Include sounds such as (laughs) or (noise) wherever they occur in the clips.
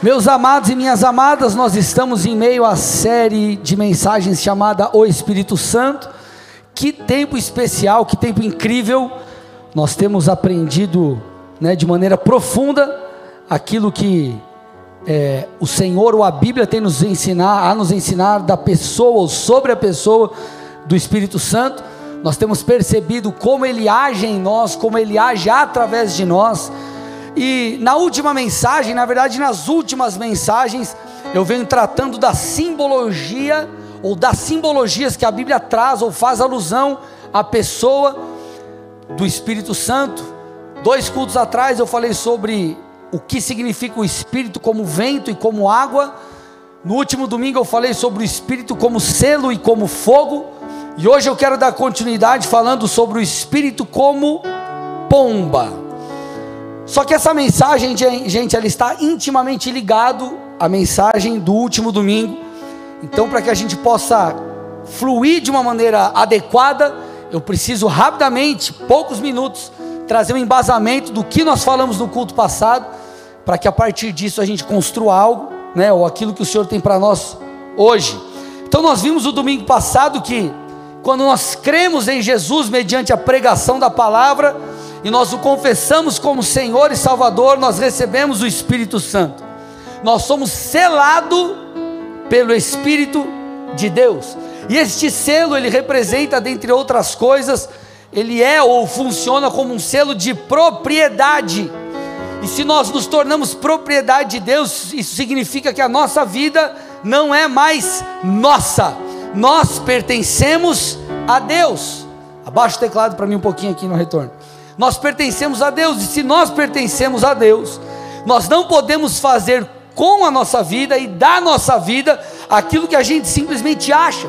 Meus amados e minhas amadas, nós estamos em meio à série de mensagens chamada O Espírito Santo. Que tempo especial, que tempo incrível. Nós temos aprendido né, de maneira profunda aquilo que é, o Senhor ou a Bíblia tem nos ensinar, a nos ensinar da pessoa ou sobre a pessoa do Espírito Santo. Nós temos percebido como ele age em nós, como ele age através de nós e na última mensagem, na verdade, nas últimas mensagens, eu venho tratando da simbologia ou das simbologias que a Bíblia traz ou faz alusão à pessoa do Espírito Santo. Dois cultos atrás eu falei sobre o que significa o Espírito como vento e como água. No último domingo eu falei sobre o Espírito como selo e como fogo. E hoje eu quero dar continuidade falando sobre o Espírito como pomba. Só que essa mensagem, gente, ela está intimamente ligado à mensagem do último domingo. Então, para que a gente possa fluir de uma maneira adequada, eu preciso rapidamente, poucos minutos, trazer um embasamento do que nós falamos no culto passado, para que a partir disso a gente construa algo, né, ou aquilo que o Senhor tem para nós hoje. Então, nós vimos o domingo passado que quando nós cremos em Jesus mediante a pregação da palavra, e nós o confessamos como Senhor e Salvador, nós recebemos o Espírito Santo. Nós somos selados pelo Espírito de Deus. E este selo, ele representa, dentre outras coisas, ele é ou funciona como um selo de propriedade. E se nós nos tornamos propriedade de Deus, isso significa que a nossa vida não é mais nossa, nós pertencemos a Deus. Abaixa o teclado para mim um pouquinho aqui no retorno. Nós pertencemos a Deus, e se nós pertencemos a Deus, nós não podemos fazer com a nossa vida e da nossa vida aquilo que a gente simplesmente acha.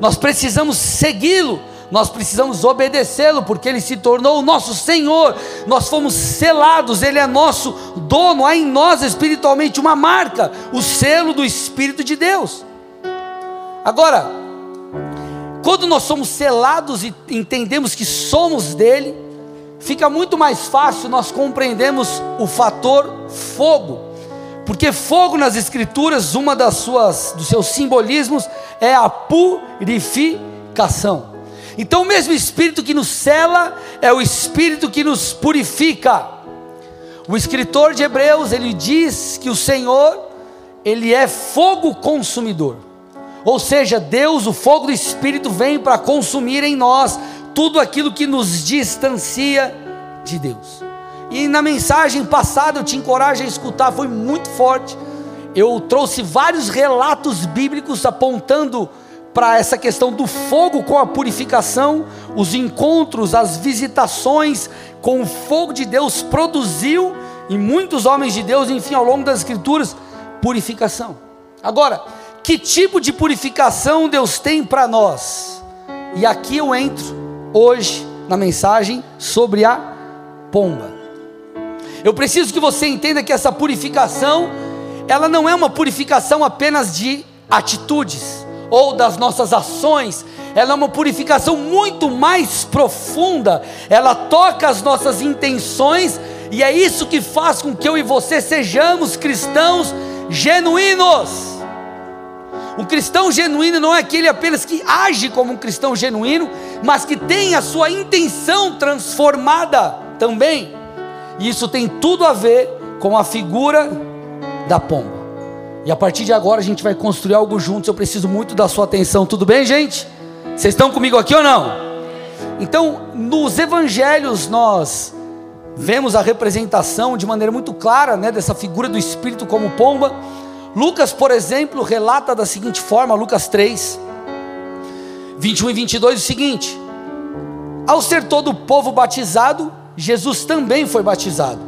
Nós precisamos segui-lo, nós precisamos obedecê-lo, porque ele se tornou o nosso Senhor. Nós fomos selados, ele é nosso dono. Há em nós espiritualmente uma marca, o selo do Espírito de Deus. Agora, quando nós somos selados e entendemos que somos dele, fica muito mais fácil nós compreendermos o fator fogo. Porque fogo nas escrituras, uma das suas dos seus simbolismos é a purificação. Então o mesmo espírito que nos cela é o espírito que nos purifica. O escritor de Hebreus, ele diz que o Senhor, ele é fogo consumidor. Ou seja, Deus, o fogo do espírito vem para consumir em nós tudo aquilo que nos distancia de Deus. E na mensagem passada eu te encorajo a escutar, foi muito forte. Eu trouxe vários relatos bíblicos apontando para essa questão do fogo com a purificação, os encontros, as visitações com o fogo de Deus produziu em muitos homens de Deus, enfim, ao longo das escrituras, purificação. Agora, que tipo de purificação Deus tem para nós? E aqui eu entro hoje na mensagem sobre a pomba. Eu preciso que você entenda que essa purificação, ela não é uma purificação apenas de atitudes ou das nossas ações, ela é uma purificação muito mais profunda, ela toca as nossas intenções e é isso que faz com que eu e você sejamos cristãos genuínos. Um cristão genuíno não é aquele apenas que age como um cristão genuíno, mas que tem a sua intenção transformada também. E isso tem tudo a ver com a figura da pomba. E a partir de agora a gente vai construir algo juntos. Eu preciso muito da sua atenção. Tudo bem, gente? Vocês estão comigo aqui ou não? Então, nos evangelhos nós vemos a representação de maneira muito clara, né, dessa figura do espírito como pomba. Lucas, por exemplo, relata da seguinte forma, Lucas 3, 21 e 22, o seguinte: Ao ser todo o povo batizado, Jesus também foi batizado.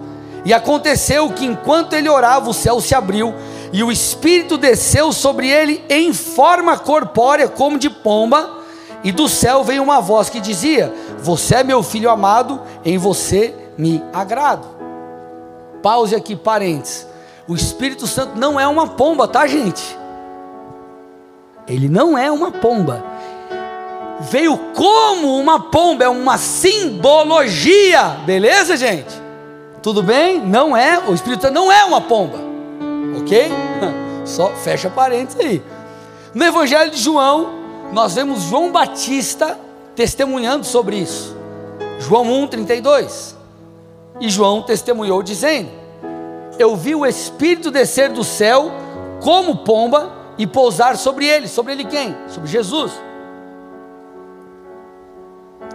E aconteceu que enquanto ele orava, o céu se abriu e o Espírito desceu sobre ele em forma corpórea, como de pomba, e do céu veio uma voz que dizia: Você é meu filho amado, em você me agrado. Pause aqui, parênteses. O Espírito Santo não é uma pomba, tá, gente? Ele não é uma pomba. Veio como uma pomba, é uma simbologia, beleza, gente? Tudo bem? Não é, o Espírito Santo não é uma pomba. ok? (laughs) Só fecha parênteses aí. No Evangelho de João, nós vemos João Batista testemunhando sobre isso. João 1,32. E João testemunhou dizendo: Eu vi o Espírito descer do céu como pomba e pousar sobre ele. Sobre ele quem? Sobre Jesus.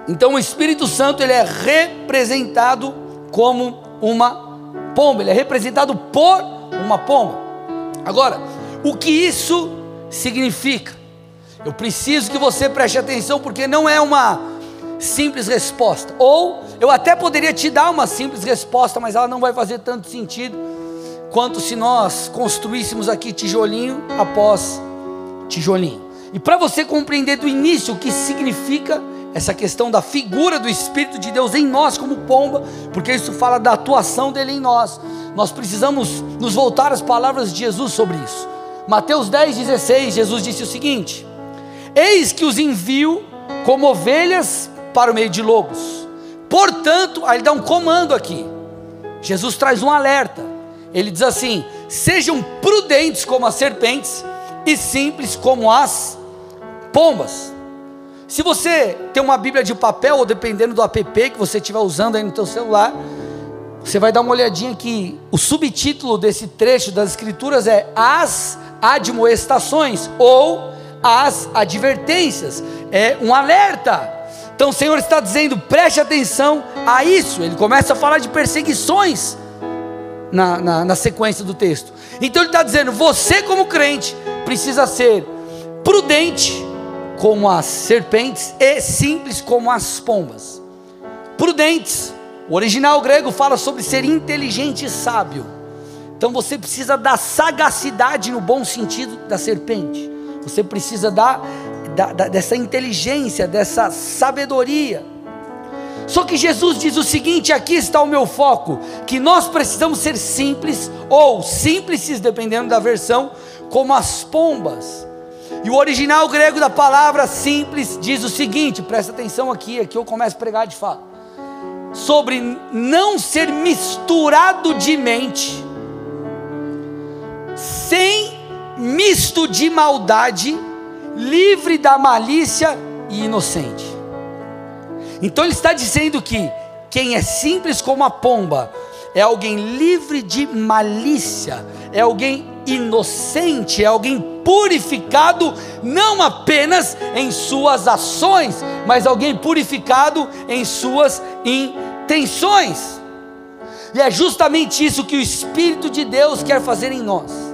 Então o Espírito Santo ele é representado como uma pomba, ele é representado por uma pomba. Agora, o que isso significa? Eu preciso que você preste atenção porque não é uma simples resposta. Ou eu até poderia te dar uma simples resposta, mas ela não vai fazer tanto sentido quanto se nós construíssemos aqui tijolinho após tijolinho. E para você compreender do início o que significa essa questão da figura do Espírito de Deus em nós como pomba, porque isso fala da atuação dele em nós. Nós precisamos nos voltar às palavras de Jesus sobre isso. Mateus 10, 16, Jesus disse o seguinte: Eis que os envio como ovelhas para o meio de lobos. Portanto, aí ele dá um comando aqui. Jesus traz um alerta. Ele diz assim: Sejam prudentes como as serpentes e simples como as pombas. Se você tem uma Bíblia de papel, ou dependendo do app que você estiver usando aí no teu celular, você vai dar uma olhadinha que o subtítulo desse trecho das Escrituras é As Admoestações ou As Advertências. É um alerta. Então o Senhor está dizendo, preste atenção a isso. Ele começa a falar de perseguições na, na, na sequência do texto. Então ele está dizendo, você como crente precisa ser prudente como as serpentes e simples como as pombas. Prudentes. O original grego fala sobre ser inteligente e sábio. Então você precisa da sagacidade no bom sentido da serpente. Você precisa da, da, da, dessa inteligência, dessa sabedoria. Só que Jesus diz o seguinte: aqui está o meu foco, que nós precisamos ser simples ou simples, dependendo da versão, como as pombas. E o original grego da palavra simples diz o seguinte: presta atenção aqui, aqui eu começo a pregar de fato. Sobre não ser misturado de mente, sem misto de maldade, livre da malícia e inocente. Então ele está dizendo que quem é simples como a pomba é alguém livre de malícia, é alguém inocente, é alguém purificado, não apenas em suas ações, mas alguém purificado em suas intenções. E é justamente isso que o Espírito de Deus quer fazer em nós.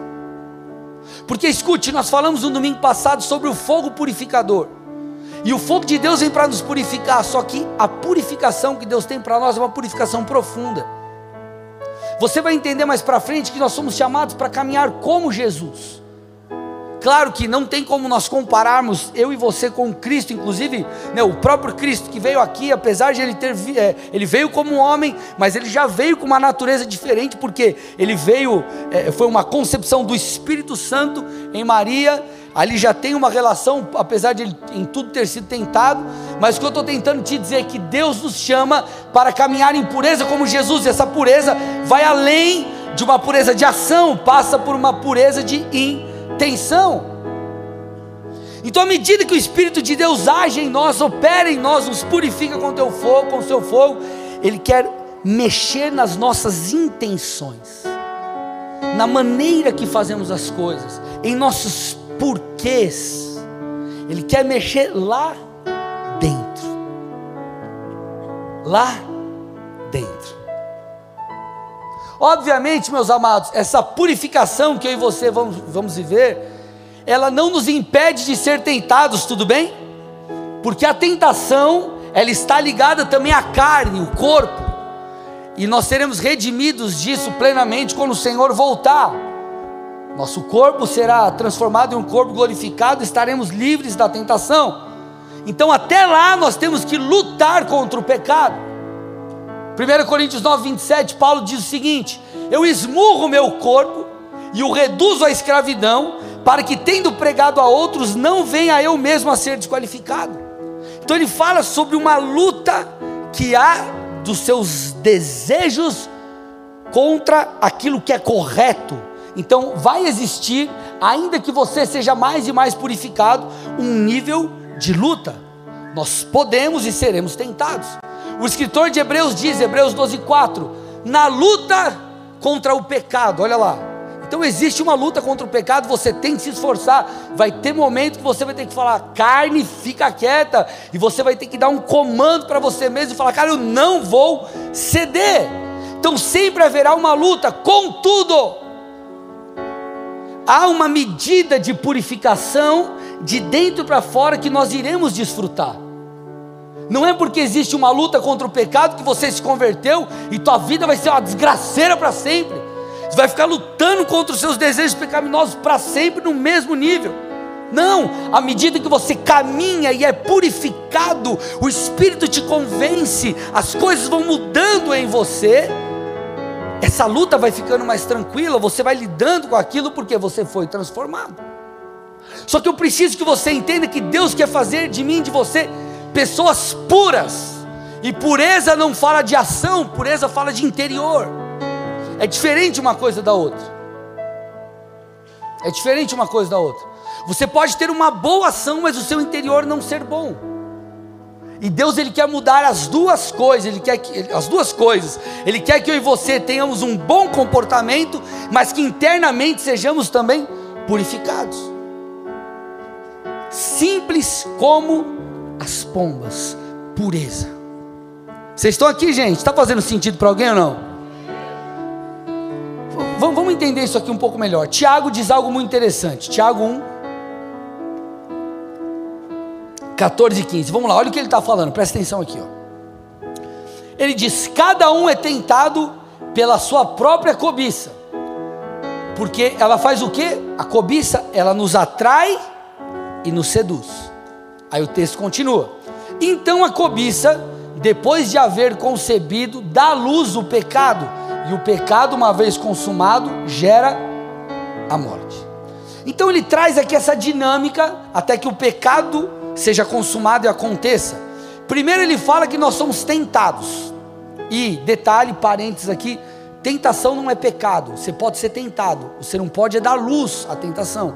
Porque escute, nós falamos no domingo passado sobre o fogo purificador. E o fogo de Deus vem para nos purificar, só que a purificação que Deus tem para nós é uma purificação profunda. Você vai entender mais para frente que nós somos chamados para caminhar como Jesus. Claro que não tem como nós compararmos eu e você com Cristo, inclusive né, o próprio Cristo que veio aqui, apesar de ele ter é, ele veio como um homem, mas ele já veio com uma natureza diferente, porque ele veio, é, foi uma concepção do Espírito Santo em Maria, ali já tem uma relação, apesar de ele em tudo ter sido tentado, mas o que eu estou tentando te dizer é que Deus nos chama para caminhar em pureza como Jesus, e essa pureza vai além de uma pureza de ação, passa por uma pureza de intenção tensão. Então, à medida que o Espírito de Deus age em nós, opera em nós, nos purifica com teu fogo, com seu fogo, Ele quer mexer nas nossas intenções, na maneira que fazemos as coisas, em nossos porquês. Ele quer mexer lá dentro. Lá dentro. Obviamente, meus amados, essa purificação que eu e você vamos, vamos viver, ela não nos impede de ser tentados, tudo bem? Porque a tentação, ela está ligada também à carne, o corpo, e nós seremos redimidos disso plenamente quando o Senhor voltar. Nosso corpo será transformado em um corpo glorificado, estaremos livres da tentação. Então, até lá, nós temos que lutar contra o pecado. 1 Coríntios 9, 27, Paulo diz o seguinte: Eu esmurro meu corpo e o reduzo à escravidão, para que, tendo pregado a outros, não venha eu mesmo a ser desqualificado. Então ele fala sobre uma luta que há dos seus desejos contra aquilo que é correto Então vai existir, ainda que você seja mais e mais purificado, um nível de luta. Nós podemos e seremos tentados. O escritor de Hebreus diz, Hebreus 12:4, na luta contra o pecado, olha lá. Então existe uma luta contra o pecado, você tem que se esforçar. Vai ter momento que você vai ter que falar, carne, fica quieta, e você vai ter que dar um comando para você mesmo e falar, cara, eu não vou ceder. Então sempre haverá uma luta, contudo, há uma medida de purificação de dentro para fora que nós iremos desfrutar. Não é porque existe uma luta contra o pecado que você se converteu e tua vida vai ser uma desgraceira para sempre. Você vai ficar lutando contra os seus desejos pecaminosos para sempre no mesmo nível. Não, à medida que você caminha e é purificado, o Espírito te convence, as coisas vão mudando em você, essa luta vai ficando mais tranquila, você vai lidando com aquilo porque você foi transformado. Só que eu preciso que você entenda que Deus quer fazer de mim, de você, pessoas puras. E pureza não fala de ação, pureza fala de interior. É diferente uma coisa da outra. É diferente uma coisa da outra. Você pode ter uma boa ação, mas o seu interior não ser bom. E Deus ele quer mudar as duas coisas, ele quer que, as duas coisas. Ele quer que eu e você tenhamos um bom comportamento, mas que internamente sejamos também purificados. Simples como as pombas, pureza. Vocês estão aqui, gente? Está fazendo sentido para alguém ou não? Vamos entender isso aqui um pouco melhor. Tiago diz algo muito interessante. Tiago 1, 14 e 15. Vamos lá, olha o que ele está falando, presta atenção aqui. Ó. Ele diz: Cada um é tentado pela sua própria cobiça. Porque ela faz o que? A cobiça, ela nos atrai e nos seduz. Aí o texto continua. Então a cobiça, depois de haver concebido, dá luz o pecado, e o pecado, uma vez consumado, gera a morte. Então ele traz aqui essa dinâmica até que o pecado seja consumado e aconteça. Primeiro ele fala que nós somos tentados. E detalhe, parênteses aqui, tentação não é pecado. Você pode ser tentado. Você não pode dar luz à tentação.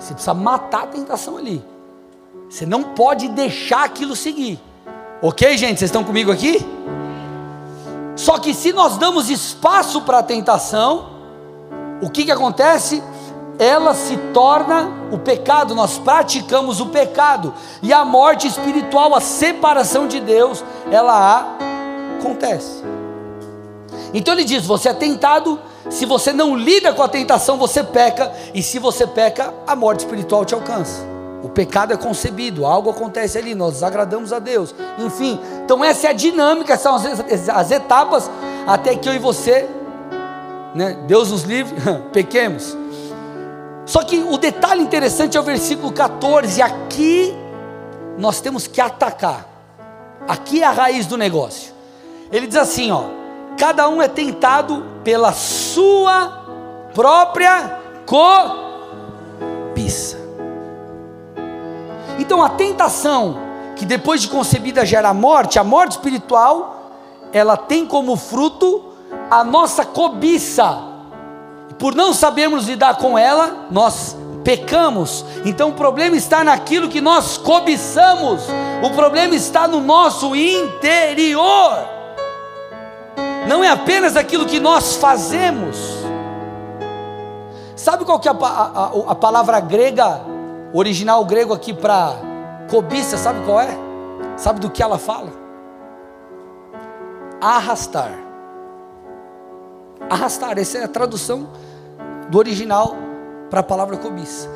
Você precisa matar a tentação ali. Você não pode deixar aquilo seguir. Ok, gente? Vocês estão comigo aqui? Só que se nós damos espaço para a tentação, o que, que acontece? Ela se torna o pecado, nós praticamos o pecado, e a morte espiritual, a separação de Deus, ela acontece. Então ele diz: você é tentado, se você não lida com a tentação, você peca, e se você peca, a morte espiritual te alcança. O pecado é concebido, algo acontece ali, nós desagradamos a Deus. Enfim, então essa é a dinâmica, são as, as etapas até que eu e você, né, Deus nos livre, (laughs) pequemos. Só que o detalhe interessante é o versículo 14, aqui nós temos que atacar. Aqui é a raiz do negócio. Ele diz assim, ó: cada um é tentado pela sua própria cobiça. Então a tentação que depois de concebida gera a morte, a morte espiritual, ela tem como fruto a nossa cobiça. Por não sabermos lidar com ela, nós pecamos. Então o problema está naquilo que nós cobiçamos. O problema está no nosso interior. Não é apenas aquilo que nós fazemos. Sabe qual que é a, a, a palavra grega o original grego aqui para cobiça, sabe qual é? Sabe do que ela fala? Arrastar. Arrastar, essa é a tradução do original para a palavra cobiça.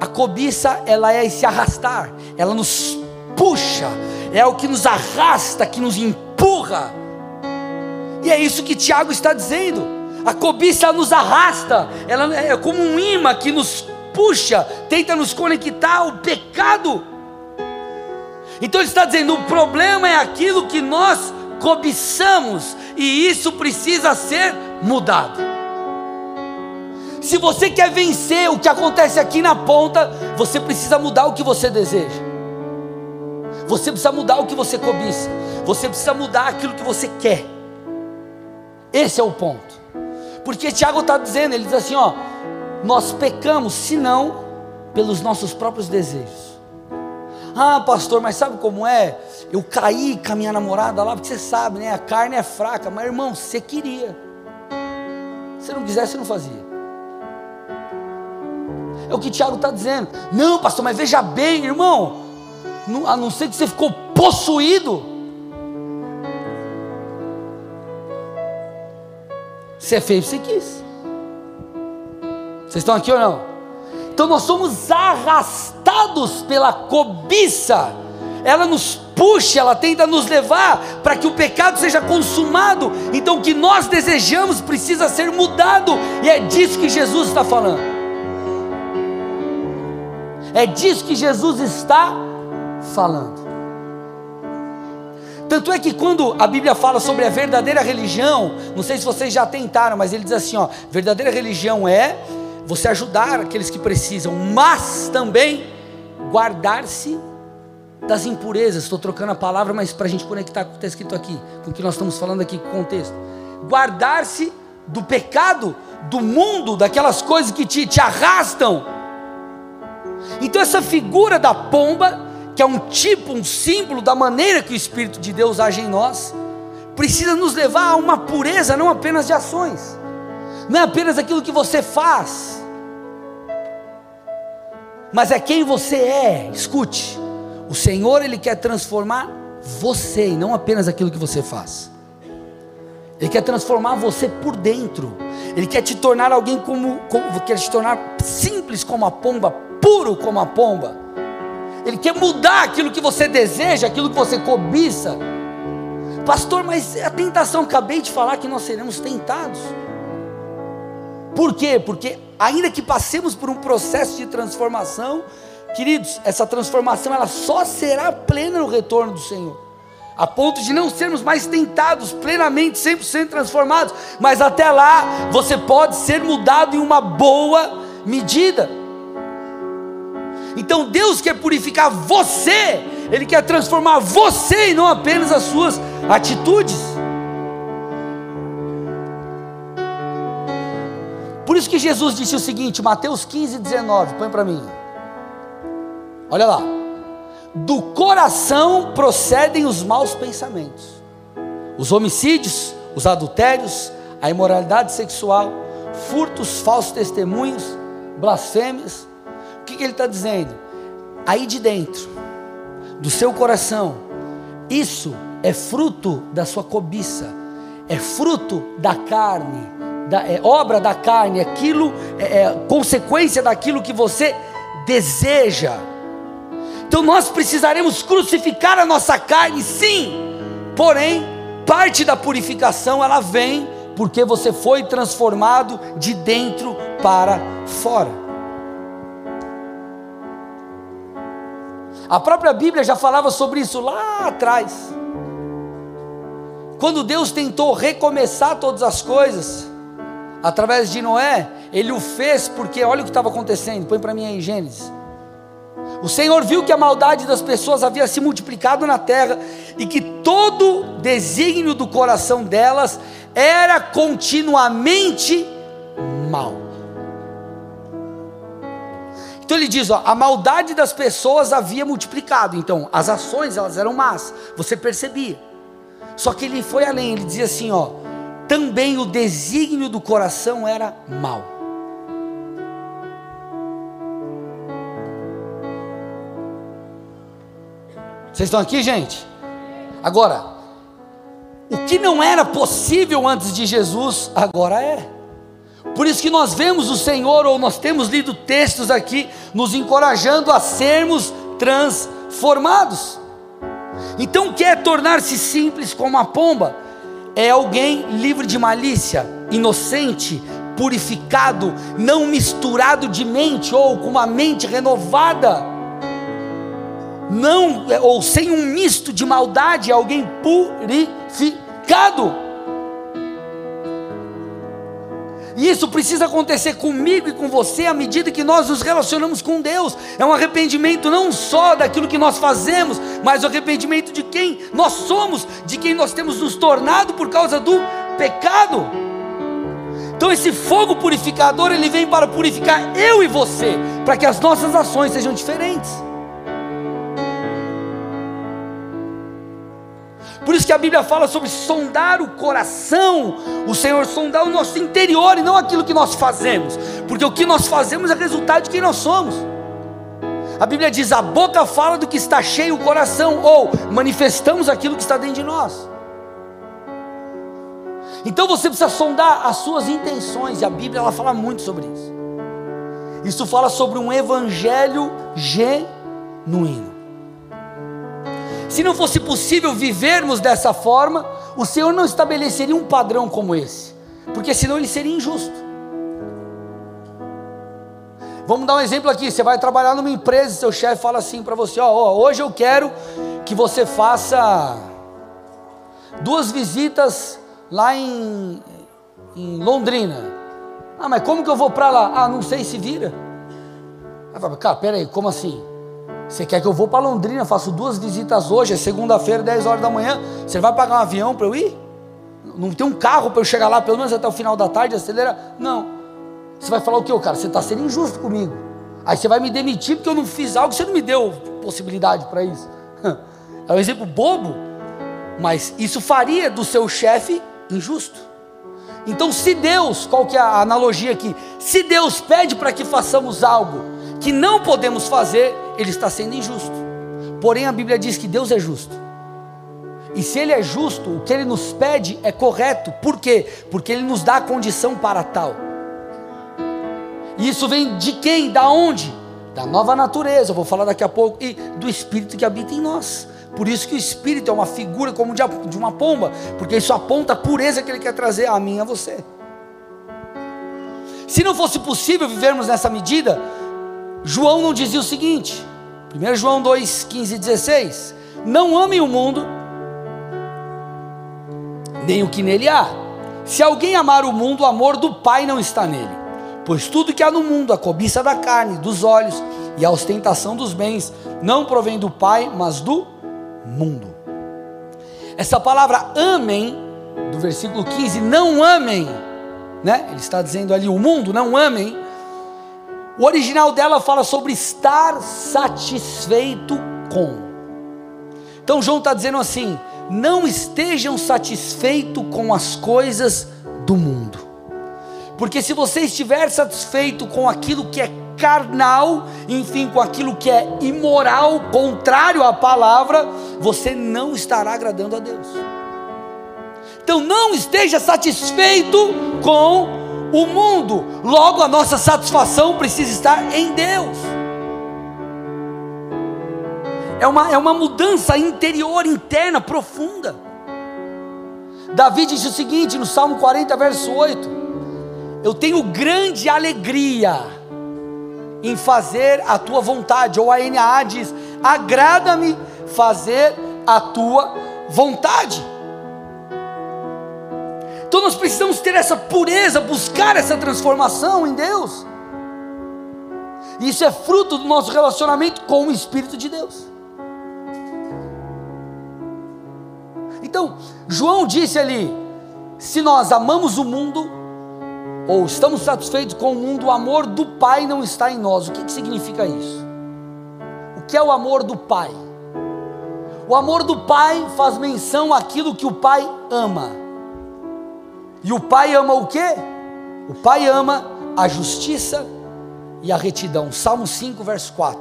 A cobiça, ela é esse arrastar, ela nos puxa, é o que nos arrasta, que nos empurra. E é isso que Tiago está dizendo. A cobiça nos arrasta, ela é como um imã que nos puxa, tenta nos conectar ao pecado. Então ele está dizendo: o problema é aquilo que nós cobiçamos, e isso precisa ser mudado. Se você quer vencer o que acontece aqui na ponta, você precisa mudar o que você deseja. Você precisa mudar o que você cobiça. Você precisa mudar aquilo que você quer. Esse é o ponto. Porque Tiago está dizendo, ele diz assim: ó, nós pecamos, se não, pelos nossos próprios desejos. Ah, pastor, mas sabe como é? Eu caí com a minha namorada lá, porque você sabe, né? A carne é fraca, mas irmão, você queria. Se não quisesse, não fazia. É o que Tiago está dizendo. Não, pastor, mas veja bem, irmão. A não ser que você ficou possuído. Você fez o que você quis. Vocês estão aqui ou não? Então nós somos arrastados pela cobiça. Ela nos puxa, ela tenta nos levar para que o pecado seja consumado. Então o que nós desejamos precisa ser mudado. E é disso que Jesus está falando. É disso que Jesus está falando. Tanto é que quando a Bíblia fala sobre a verdadeira religião, não sei se vocês já tentaram, mas ele diz assim, ó, verdadeira religião é você ajudar aqueles que precisam, mas também guardar-se das impurezas. Estou trocando a palavra, mas para a gente conectar com o que está escrito aqui, com o que nós estamos falando aqui, com o contexto. Guardar-se do pecado, do mundo, daquelas coisas que te, te arrastam então, essa figura da pomba, que é um tipo, um símbolo da maneira que o Espírito de Deus age em nós, precisa nos levar a uma pureza, não apenas de ações, não é apenas aquilo que você faz, mas é quem você é. Escute, o Senhor, Ele quer transformar você e não apenas aquilo que você faz. Ele quer transformar você por dentro. Ele quer te tornar alguém como, como quer te tornar simples como a pomba, puro como a pomba. Ele quer mudar aquilo que você deseja, aquilo que você cobiça. Pastor, mas a tentação, acabei de falar que nós seremos tentados. Por quê? Porque ainda que passemos por um processo de transformação, queridos, essa transformação ela só será plena no retorno do Senhor. A ponto de não sermos mais tentados plenamente, 100% transformados, mas até lá você pode ser mudado em uma boa medida. Então Deus quer purificar você, Ele quer transformar você e não apenas as suas atitudes. Por isso que Jesus disse o seguinte, Mateus 15, 19, põe para mim. Olha lá. Do coração procedem os maus pensamentos, os homicídios, os adultérios, a imoralidade sexual, furtos, falsos testemunhos, blasfêmias o que, que ele está dizendo? Aí de dentro, do seu coração, isso é fruto da sua cobiça, é fruto da carne, da, é obra da carne, aquilo é, é consequência daquilo que você deseja. Então nós precisaremos crucificar a nossa carne, sim. Porém, parte da purificação ela vem porque você foi transformado de dentro para fora. A própria Bíblia já falava sobre isso lá atrás. Quando Deus tentou recomeçar todas as coisas, através de Noé, ele o fez porque olha o que estava acontecendo. Põe para mim aí Gênesis. O Senhor viu que a maldade das pessoas havia se multiplicado na terra e que todo desígnio do coração delas era continuamente mal. Então ele diz, ó, a maldade das pessoas havia multiplicado. Então, as ações elas eram más, você percebia. Só que ele foi além, ele dizia assim, ó, também o desígnio do coração era mau. Vocês estão aqui, gente? Agora, o que não era possível antes de Jesus, agora é. Por isso que nós vemos o Senhor, ou nós temos lido textos aqui, nos encorajando a sermos transformados. Então, quer tornar-se simples como a pomba? É alguém livre de malícia, inocente, purificado, não misturado de mente ou com uma mente renovada, não ou sem um misto de maldade, é alguém purificado. E isso precisa acontecer comigo e com você à medida que nós nos relacionamos com Deus. É um arrependimento não só daquilo que nós fazemos, mas o arrependimento de quem nós somos, de quem nós temos nos tornado por causa do pecado. Então esse fogo purificador, ele vem para purificar eu e você, para que as nossas ações sejam diferentes. Por isso que a Bíblia fala sobre sondar o coração, o Senhor sondar o nosso interior e não aquilo que nós fazemos, porque o que nós fazemos é resultado de quem nós somos. A Bíblia diz: a boca fala do que está cheio o coração, ou manifestamos aquilo que está dentro de nós. Então você precisa sondar as suas intenções, e a Bíblia ela fala muito sobre isso. Isso fala sobre um evangelho genuíno. Se não fosse possível vivermos dessa forma, o Senhor não estabeleceria um padrão como esse, porque senão ele seria injusto. Vamos dar um exemplo aqui: você vai trabalhar numa empresa, seu chefe fala assim para você: ó, ó, hoje eu quero que você faça duas visitas lá em, em Londrina. Ah, mas como que eu vou para lá? Ah, não sei se vira. Fala, cara, peraí, como assim? Você quer que eu vou para Londrina, faço duas visitas hoje, é segunda-feira, 10 horas da manhã. Você vai pagar um avião para eu ir? Não tem um carro para eu chegar lá pelo menos até o final da tarde, acelera? Não. Você vai falar o que, cara? Você está sendo injusto comigo. Aí você vai me demitir porque eu não fiz algo, você não me deu possibilidade para isso. (laughs) É um exemplo bobo, mas isso faria do seu chefe injusto. Então, se Deus, qual que é a analogia aqui? Se Deus pede para que façamos algo que não podemos fazer, ele está sendo injusto. Porém, a Bíblia diz que Deus é justo. E se Ele é justo, o que Ele nos pede é correto. Por quê? Porque Ele nos dá a condição para tal. E isso vem de quem? Da onde? Da nova natureza, vou falar daqui a pouco, e do Espírito que habita em nós. Por isso que o Espírito é uma figura como de uma pomba, porque isso aponta a pureza que Ele quer trazer a mim e a você. Se não fosse possível vivermos nessa medida, João não dizia o seguinte, 1 João 2, 15 e 16: Não amem o mundo, nem o que nele há. Se alguém amar o mundo, o amor do Pai não está nele. Pois tudo que há no mundo, a cobiça da carne, dos olhos e a ostentação dos bens, não provém do Pai, mas do mundo. Essa palavra amem, do versículo 15, não amem, né? Ele está dizendo ali o mundo, não amem, o original dela fala sobre estar satisfeito com. Então João está dizendo assim: não estejam satisfeitos com as coisas do mundo. Porque se você estiver satisfeito com aquilo que é carnal, enfim, com aquilo que é imoral, contrário à palavra, você não estará agradando a Deus. Então não esteja satisfeito com o mundo, logo a nossa satisfação precisa estar em Deus. É uma, é uma mudança interior, interna, profunda. Davi disse o seguinte no Salmo 40, verso 8: Eu tenho grande alegria em fazer a tua vontade, ou a NAA diz: agrada-me fazer a tua vontade. Então nós precisamos ter essa pureza, buscar essa transformação em Deus. Isso é fruto do nosso relacionamento com o Espírito de Deus. Então, João disse ali: se nós amamos o mundo, ou estamos satisfeitos com o mundo, o amor do Pai não está em nós. O que, que significa isso? O que é o amor do Pai? O amor do Pai faz menção àquilo que o Pai ama. E o Pai ama o quê? O Pai ama a justiça e a retidão. Salmo 5, verso 4.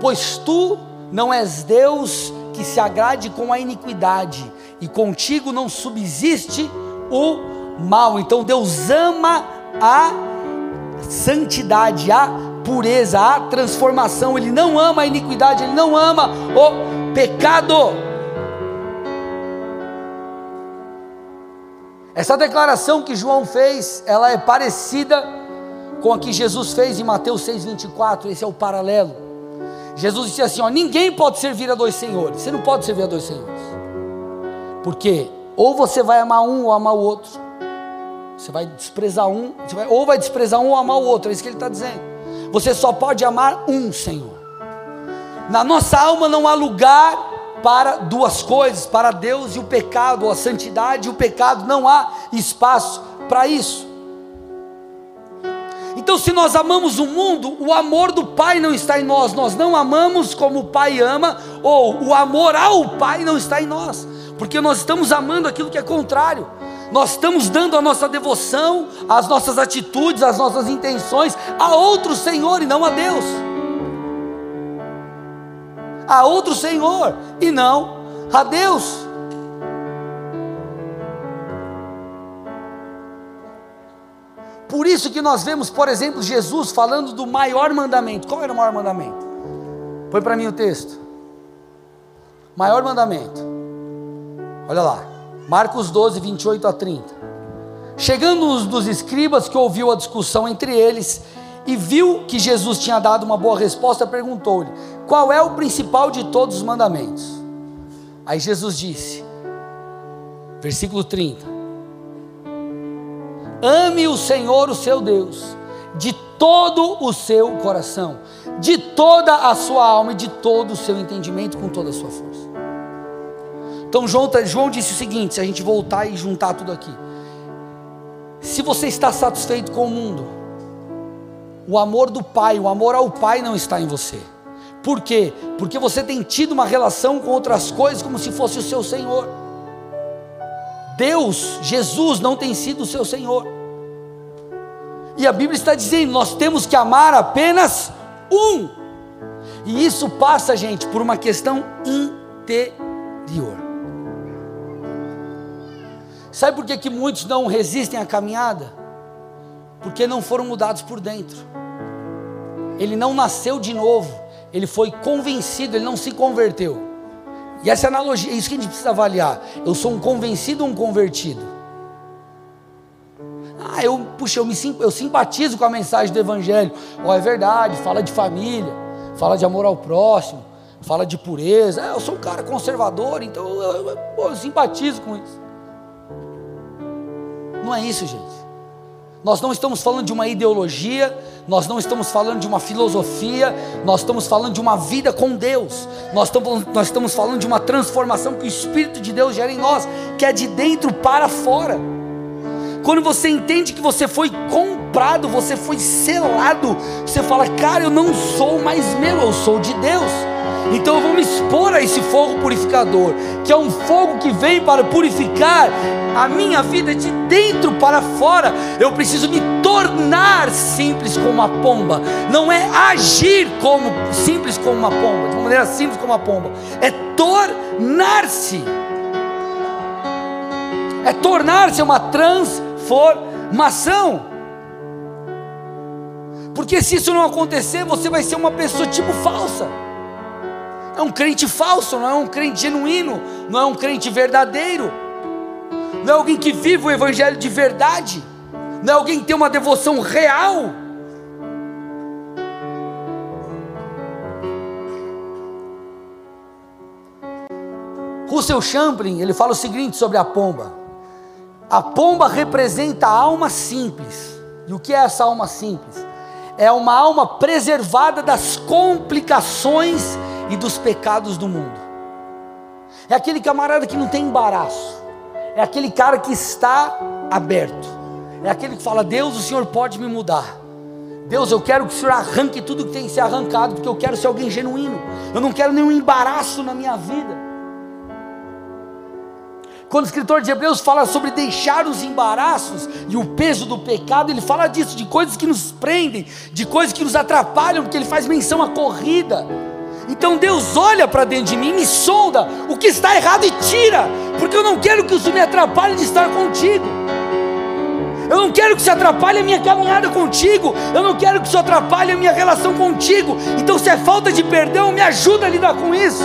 Pois tu não és Deus que se agrade com a iniquidade, e contigo não subsiste o mal. Então Deus ama a santidade, a pureza, a transformação. Ele não ama a iniquidade, ele não ama o pecado. Essa declaração que João fez, ela é parecida com a que Jesus fez em Mateus 6:24, esse é o paralelo. Jesus disse assim, ó, ninguém pode servir a dois senhores. Você não pode servir a dois senhores. Porque ou você vai amar um ou amar o outro. Você vai desprezar um, vai, ou vai desprezar um ou amar o outro, é isso que ele está dizendo. Você só pode amar um Senhor. Na nossa alma não há lugar para duas coisas, para Deus e o pecado, a santidade e o pecado, não há espaço para isso. Então, se nós amamos o mundo, o amor do Pai não está em nós, nós não amamos como o Pai ama, ou o amor ao Pai não está em nós, porque nós estamos amando aquilo que é contrário, nós estamos dando a nossa devoção, as nossas atitudes, as nossas intenções a outro Senhor e não a Deus, a outro Senhor e não a Deus. Por isso que nós vemos, por exemplo, Jesus falando do maior mandamento. Qual era o maior mandamento? Põe para mim o texto. Maior mandamento. Olha lá. Marcos 12, 28 a 30. Chegando um dos escribas que ouviu a discussão entre eles e viu que Jesus tinha dado uma boa resposta, perguntou-lhe: Qual é o principal de todos os mandamentos? Aí Jesus disse, versículo 30 Ame o Senhor, o seu Deus, de todo o seu coração, de toda a sua alma e de todo o seu entendimento, com toda a sua força. Então, João, João disse o seguinte: se a gente voltar e juntar tudo aqui, se você está satisfeito com o mundo, o amor do Pai, o amor ao Pai não está em você. Por quê? Porque você tem tido uma relação com outras coisas como se fosse o seu Senhor. Deus, Jesus, não tem sido o seu Senhor. E a Bíblia está dizendo: nós temos que amar apenas um. E isso passa, gente, por uma questão interior. Sabe por que, que muitos não resistem à caminhada? Porque não foram mudados por dentro. Ele não nasceu de novo, ele foi convencido, ele não se converteu. E essa analogia, é isso que a gente precisa avaliar. Eu sou um convencido ou um convertido? Ah, eu, puxa, eu, me, eu simpatizo com a mensagem do Evangelho. Oh, é verdade, fala de família, fala de amor ao próximo, fala de pureza. É, eu sou um cara conservador, então eu, eu, eu simpatizo com isso. Não é isso, gente. Nós não estamos falando de uma ideologia, nós não estamos falando de uma filosofia, nós estamos falando de uma vida com Deus, nós estamos, nós estamos falando de uma transformação que o Espírito de Deus gera em nós, que é de dentro para fora. Quando você entende que você foi comprado, você foi selado, você fala, cara, eu não sou mais meu, eu sou de Deus. Então eu vou me expor a esse fogo purificador, que é um fogo que vem para purificar a minha vida de dentro para fora. Eu preciso me tornar simples como uma pomba. Não é agir como simples como uma pomba, de uma maneira simples como uma pomba. É tornar-se. É tornar-se uma transformação. Porque se isso não acontecer, você vai ser uma pessoa tipo falsa. É um crente falso, não é um crente genuíno, não é um crente verdadeiro, não é alguém que vive o Evangelho de verdade, não é alguém que tem uma devoção real. Russell Champlin, ele fala o seguinte sobre a pomba. A pomba representa a alma simples. E o que é essa alma simples? É uma alma preservada das complicações e dos pecados do mundo. É aquele camarada que não tem embaraço. É aquele cara que está aberto. É aquele que fala: Deus, o Senhor pode me mudar. Deus, eu quero que o Senhor arranque tudo que tem que ser arrancado, porque eu quero ser alguém genuíno. Eu não quero nenhum embaraço na minha vida. Quando o escritor de Hebreus fala sobre deixar os embaraços e o peso do pecado, ele fala disso, de coisas que nos prendem, de coisas que nos atrapalham, porque ele faz menção à corrida. Então Deus olha para dentro de mim, me sonda o que está errado e tira, porque eu não quero que isso me atrapalhe de estar contigo. Eu não quero que isso atrapalhe a minha caminhada contigo. Eu não quero que isso atrapalhe a minha relação contigo. Então, se é falta de perdão, me ajuda a lidar com isso.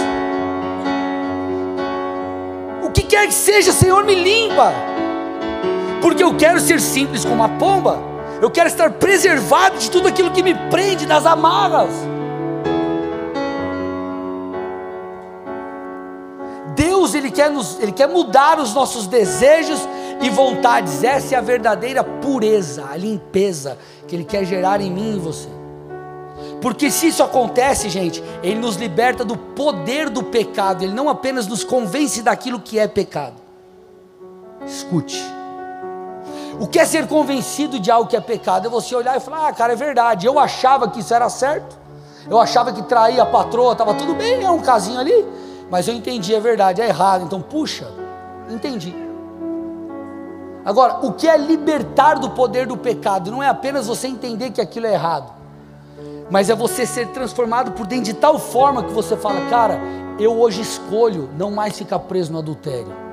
O que quer que seja, Senhor, me limpa. Porque eu quero ser simples como uma pomba. Eu quero estar preservado de tudo aquilo que me prende das amarras. Ele quer, nos, ele quer mudar os nossos desejos e vontades. Essa é a verdadeira pureza, a limpeza que Ele quer gerar em mim e em você. Porque se isso acontece, gente, Ele nos liberta do poder do pecado, Ele não apenas nos convence daquilo que é pecado. Escute. O que é ser convencido de algo que é pecado? É você olhar e falar: ah, cara, é verdade, eu achava que isso era certo, eu achava que trair a patroa estava tudo bem, é um casinho ali, mas eu entendi, é verdade, é errado, então puxa, entendi. Agora, o que é libertar do poder do pecado? Não é apenas você entender que aquilo é errado, mas é você ser transformado por dentro de tal forma que você fala, cara, eu hoje escolho não mais ficar preso no adultério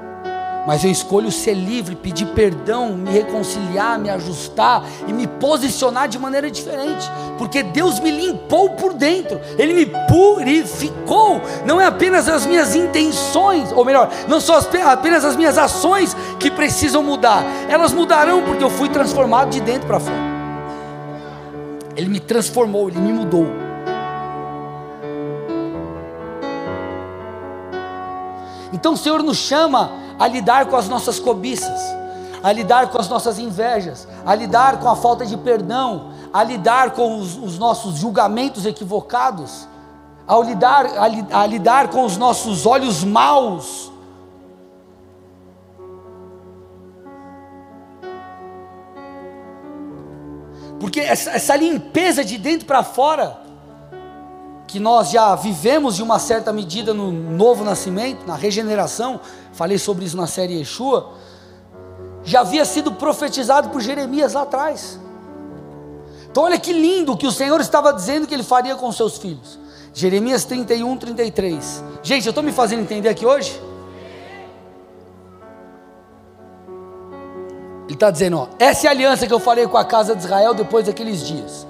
mas eu escolho ser livre, pedir perdão, me reconciliar, me ajustar e me posicionar de maneira diferente, porque Deus me limpou por dentro, Ele me purificou. Não é apenas as minhas intenções, ou melhor, não são apenas as minhas ações que precisam mudar, elas mudarão porque eu fui transformado de dentro para fora. Ele me transformou, Ele me mudou. Então o Senhor nos chama a lidar com as nossas cobiças, a lidar com as nossas invejas, a lidar com a falta de perdão, a lidar com os, os nossos julgamentos equivocados, ao lidar, a, a lidar com os nossos olhos maus. Porque essa, essa limpeza de dentro para fora, que nós já vivemos de uma certa medida no novo nascimento, na regeneração, falei sobre isso na série Yeshua, já havia sido profetizado por Jeremias lá atrás. Então, olha que lindo que o Senhor estava dizendo que Ele faria com seus filhos. Jeremias 31, 33. Gente, eu estou me fazendo entender aqui hoje? Ele está dizendo: ó, essa é a aliança que eu falei com a casa de Israel depois daqueles dias.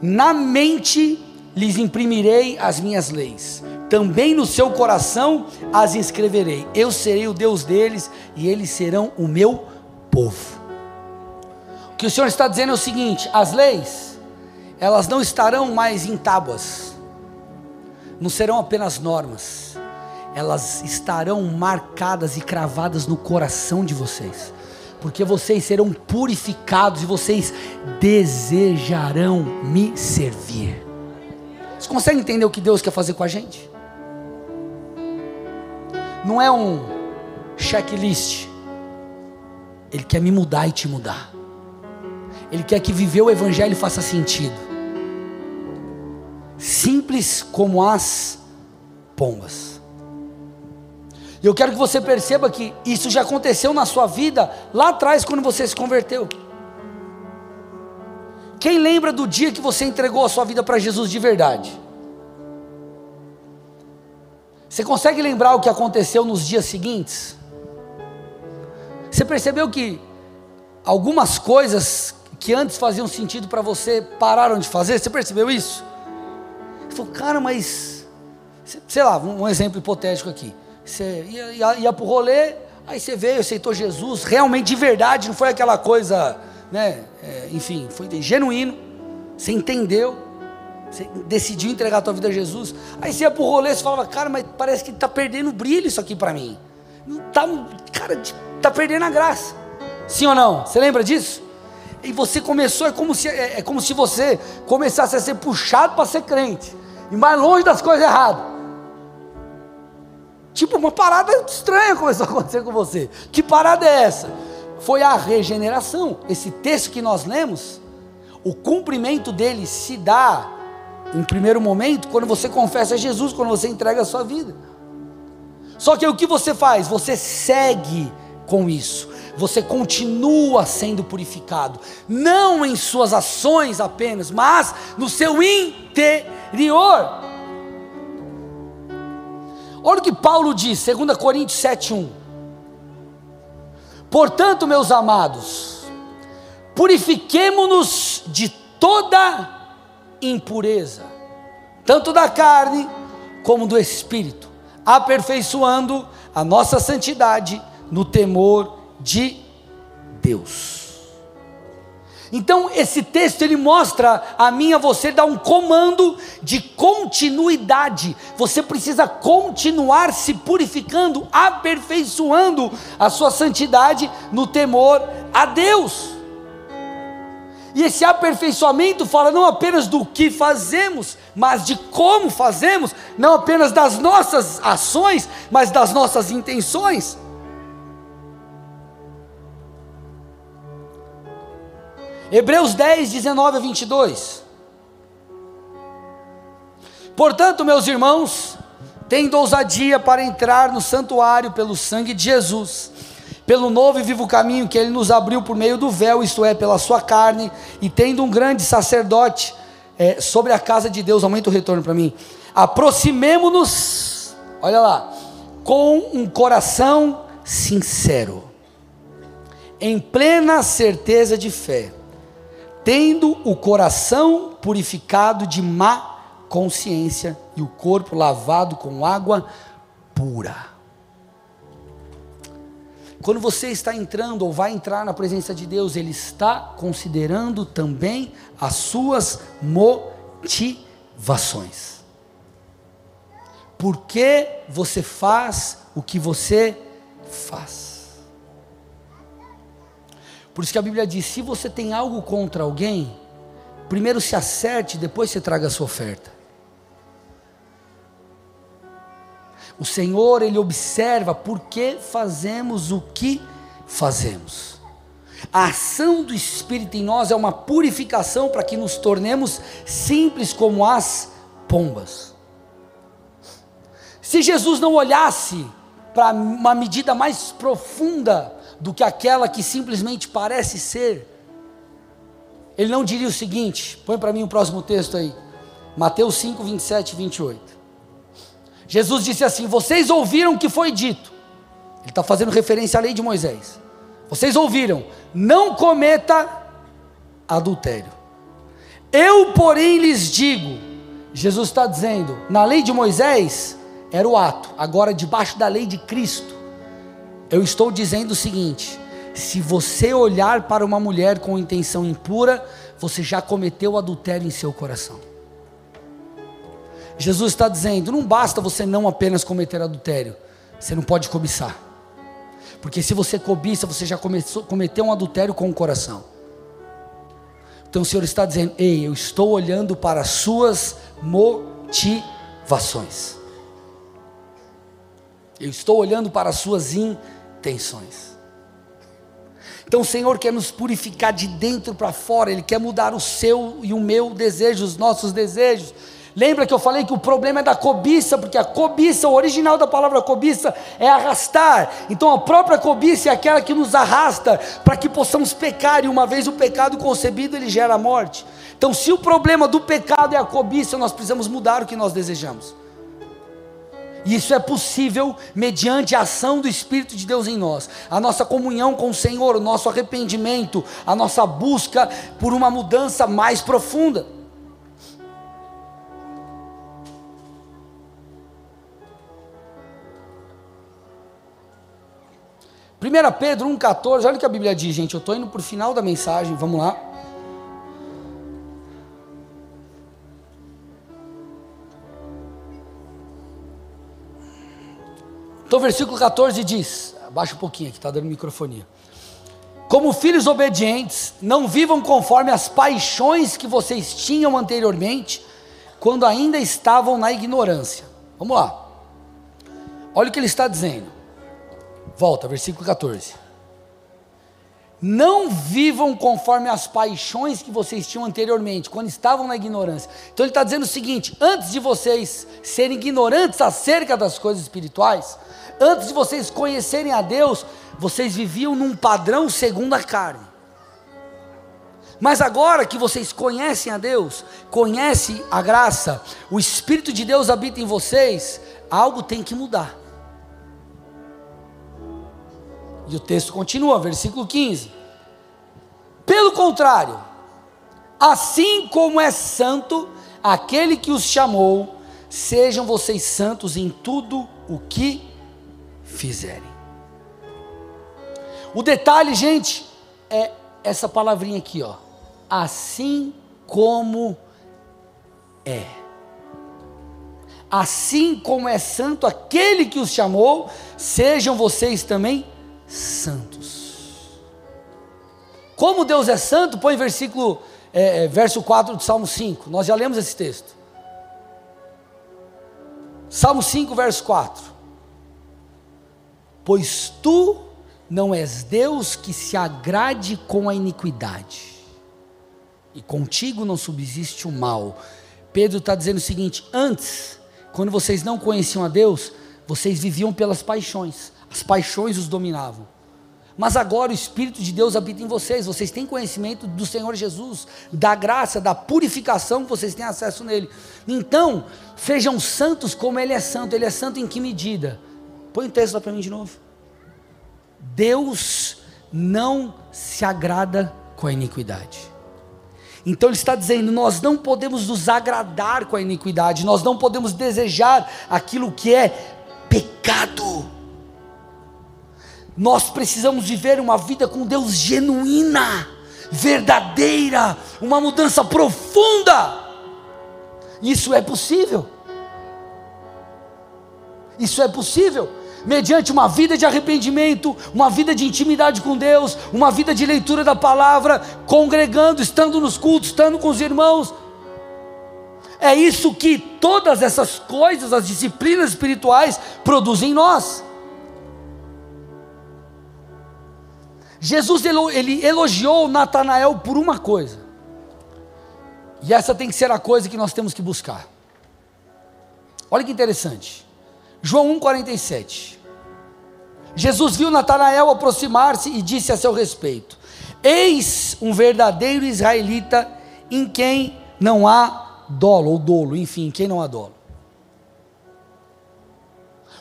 Na mente lhes imprimirei as minhas leis, também no seu coração as inscreverei. Eu serei o Deus deles e eles serão o meu povo. O que o Senhor está dizendo é o seguinte: as leis, elas não estarão mais em tábuas, não serão apenas normas, elas estarão marcadas e cravadas no coração de vocês porque vocês serão purificados e vocês desejarão me servir. Você consegue entender o que Deus quer fazer com a gente? Não é um checklist. Ele quer me mudar e te mudar. Ele quer que viver o Evangelho faça sentido. Simples como as pombas. E eu quero que você perceba que isso já aconteceu na sua vida lá atrás, quando você se converteu. Quem lembra do dia que você entregou a sua vida para Jesus de verdade? Você consegue lembrar o que aconteceu nos dias seguintes? Você percebeu que algumas coisas que antes faziam sentido para você pararam de fazer? Você percebeu isso? Você falou, cara, mas. Sei lá, um exemplo hipotético aqui. Você ia, ia, ia rolê, aí você veio, aceitou Jesus, realmente de verdade, não foi aquela coisa né? É, enfim, foi genuíno, você entendeu, você decidiu entregar a tua vida a Jesus. Aí você ia pro rolê e falava, cara, mas parece que está perdendo brilho isso aqui para mim. Tá, cara, tá perdendo a graça. Sim ou não? Você lembra disso? E você começou, é como se, é, é como se você começasse a ser puxado para ser crente. E mais longe das coisas erradas. Tipo, uma parada estranha começou a acontecer com você. Que parada é essa? Foi a regeneração. Esse texto que nós lemos, o cumprimento dele se dá, em primeiro momento, quando você confessa Jesus, quando você entrega a sua vida. Só que o que você faz? Você segue com isso. Você continua sendo purificado, não em suas ações apenas, mas no seu interior. Olha o que Paulo diz, 2 Coríntios 7:1. Portanto, meus amados, purifiquemo-nos de toda impureza, tanto da carne como do espírito, aperfeiçoando a nossa santidade no temor de Deus. Então, esse texto ele mostra a mim a você dar um comando de continuidade. Você precisa continuar se purificando, aperfeiçoando a sua santidade no temor a Deus. E esse aperfeiçoamento fala não apenas do que fazemos, mas de como fazemos, não apenas das nossas ações, mas das nossas intenções. Hebreus 10, 19 a 22. Portanto, meus irmãos, tendo ousadia para entrar no santuário pelo sangue de Jesus, pelo novo e vivo caminho que ele nos abriu por meio do véu, isto é, pela sua carne, e tendo um grande sacerdote é, sobre a casa de Deus, aumenta o retorno para mim. Aproximemo-nos, olha lá, com um coração sincero, em plena certeza de fé, tendo o coração purificado de má consciência e o corpo lavado com água pura. Quando você está entrando ou vai entrar na presença de Deus, Ele está considerando também as suas motivações. Por que você faz o que você faz? Por isso que a Bíblia diz: se você tem algo contra alguém, primeiro se acerte, depois você traga a sua oferta. O Senhor, Ele observa por que fazemos o que fazemos. A ação do Espírito em nós é uma purificação para que nos tornemos simples como as pombas. Se Jesus não olhasse para uma medida mais profunda do que aquela que simplesmente parece ser, ele não diria o seguinte: põe para mim o próximo texto aí, Mateus 5, 27 e 28. Jesus disse assim: Vocês ouviram o que foi dito. Ele está fazendo referência à lei de Moisés. Vocês ouviram, não cometa adultério. Eu, porém, lhes digo: Jesus está dizendo, na lei de Moisés era o ato, agora debaixo da lei de Cristo, eu estou dizendo o seguinte: se você olhar para uma mulher com intenção impura, você já cometeu adultério em seu coração. Jesus está dizendo: não basta você não apenas cometer adultério, você não pode cobiçar. Porque se você cobiça, você já começou, cometeu um adultério com o coração. Então o Senhor está dizendo: ei, eu estou olhando para as suas motivações. Eu estou olhando para as suas intenções. Então o Senhor quer nos purificar de dentro para fora, Ele quer mudar o seu e o meu desejo, os nossos desejos. Lembra que eu falei que o problema é da cobiça, porque a cobiça, o original da palavra cobiça é arrastar. Então a própria cobiça é aquela que nos arrasta para que possamos pecar, e uma vez o pecado concebido, ele gera a morte. Então, se o problema do pecado é a cobiça, nós precisamos mudar o que nós desejamos. Isso é possível mediante a ação do Espírito de Deus em nós, a nossa comunhão com o Senhor, o nosso arrependimento, a nossa busca por uma mudança mais profunda. 1 Pedro 1,14, olha o que a Bíblia diz, gente. Eu estou indo para o final da mensagem, vamos lá. Então, versículo 14 diz: abaixa um pouquinho aqui, está dando microfonia. Como filhos obedientes, não vivam conforme as paixões que vocês tinham anteriormente, quando ainda estavam na ignorância. Vamos lá. Olha o que ele está dizendo. Volta, versículo 14. Não vivam conforme as paixões que vocês tinham anteriormente, quando estavam na ignorância. Então ele está dizendo o seguinte: antes de vocês serem ignorantes acerca das coisas espirituais, antes de vocês conhecerem a Deus, vocês viviam num padrão segundo a carne. Mas agora que vocês conhecem a Deus, conhecem a graça, o Espírito de Deus habita em vocês, algo tem que mudar. E o texto continua, versículo 15. Pelo contrário, assim como é santo aquele que os chamou, sejam vocês santos em tudo o que fizerem. O detalhe, gente, é essa palavrinha aqui, ó. Assim como é. Assim como é santo aquele que os chamou, sejam vocês também santos. Como Deus é santo, põe versículo, é, é verso 4 do Salmo 5. Nós já lemos esse texto. Salmo 5, verso 4. Pois tu não és Deus que se agrade com a iniquidade. e contigo não subsiste o mal. Pedro está dizendo o seguinte: antes, quando vocês não conheciam a Deus, vocês viviam pelas paixões, as paixões os dominavam. Mas agora o Espírito de Deus habita em vocês, vocês têm conhecimento do Senhor Jesus, da graça, da purificação que vocês têm acesso nele. Então, sejam santos como Ele é santo. Ele é santo em que medida? Põe o texto lá para mim de novo. Deus não se agrada com a iniquidade. Então ele está dizendo: nós não podemos nos agradar com a iniquidade, nós não podemos desejar aquilo que é pecado. Nós precisamos viver uma vida com Deus genuína, verdadeira, uma mudança profunda. Isso é possível. Isso é possível mediante uma vida de arrependimento, uma vida de intimidade com Deus, uma vida de leitura da palavra, congregando, estando nos cultos, estando com os irmãos. É isso que todas essas coisas, as disciplinas espirituais, produzem em nós. Jesus ele elogiou Natanael por uma coisa. E essa tem que ser a coisa que nós temos que buscar. Olha que interessante. João 1,47. Jesus viu Natanael aproximar-se e disse a seu respeito: Eis um verdadeiro israelita em quem não há dolo, ou dolo, enfim, em quem não há dolo.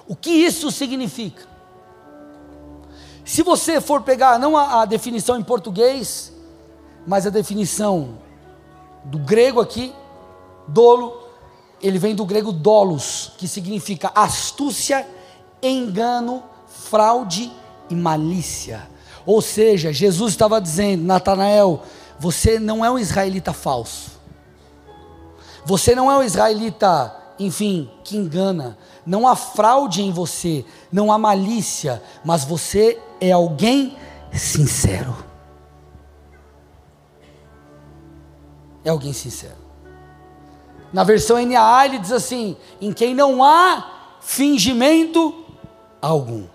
O que isso significa? Se você for pegar não a, a definição em português, mas a definição do grego aqui, dolo, ele vem do grego dolos, que significa astúcia, engano, fraude e malícia. Ou seja, Jesus estava dizendo, Natanael, você não é um israelita falso. Você não é um israelita, enfim, que engana. Não há fraude em você, não há malícia, mas você é alguém sincero. É alguém sincero. Na versão NAA ele diz assim: em quem não há fingimento algum.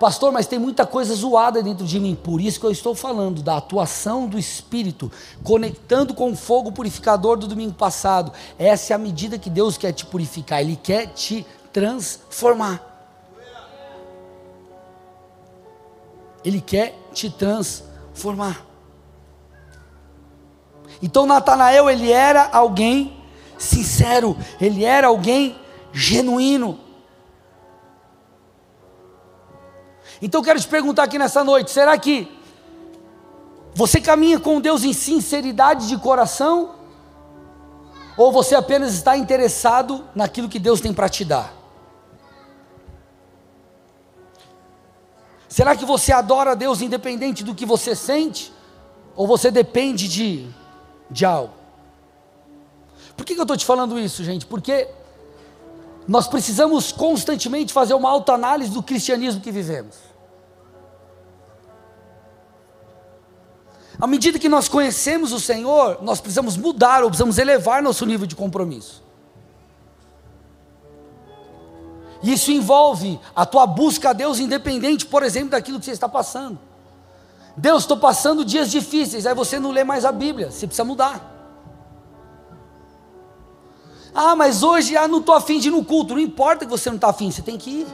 Pastor, mas tem muita coisa zoada dentro de mim, por isso que eu estou falando da atuação do Espírito, conectando com o fogo purificador do domingo passado. Essa é a medida que Deus quer te purificar, Ele quer te transformar. Ele quer te transformar. Então Natanael, ele era alguém sincero, ele era alguém genuíno. Então quero te perguntar aqui nessa noite: será que você caminha com Deus em sinceridade de coração? Ou você apenas está interessado naquilo que Deus tem para te dar? Será que você adora a Deus independente do que você sente? Ou você depende de, de algo? Por que, que eu estou te falando isso, gente? Porque nós precisamos constantemente fazer uma autoanálise do cristianismo que vivemos. À medida que nós conhecemos o Senhor, nós precisamos mudar ou precisamos elevar nosso nível de compromisso. Isso envolve a tua busca a Deus independente, por exemplo, daquilo que você está passando. Deus, estou passando dias difíceis, aí você não lê mais a Bíblia, você precisa mudar. Ah, mas hoje ah, não estou afim de ir no culto, não importa que você não está afim, você tem que ir.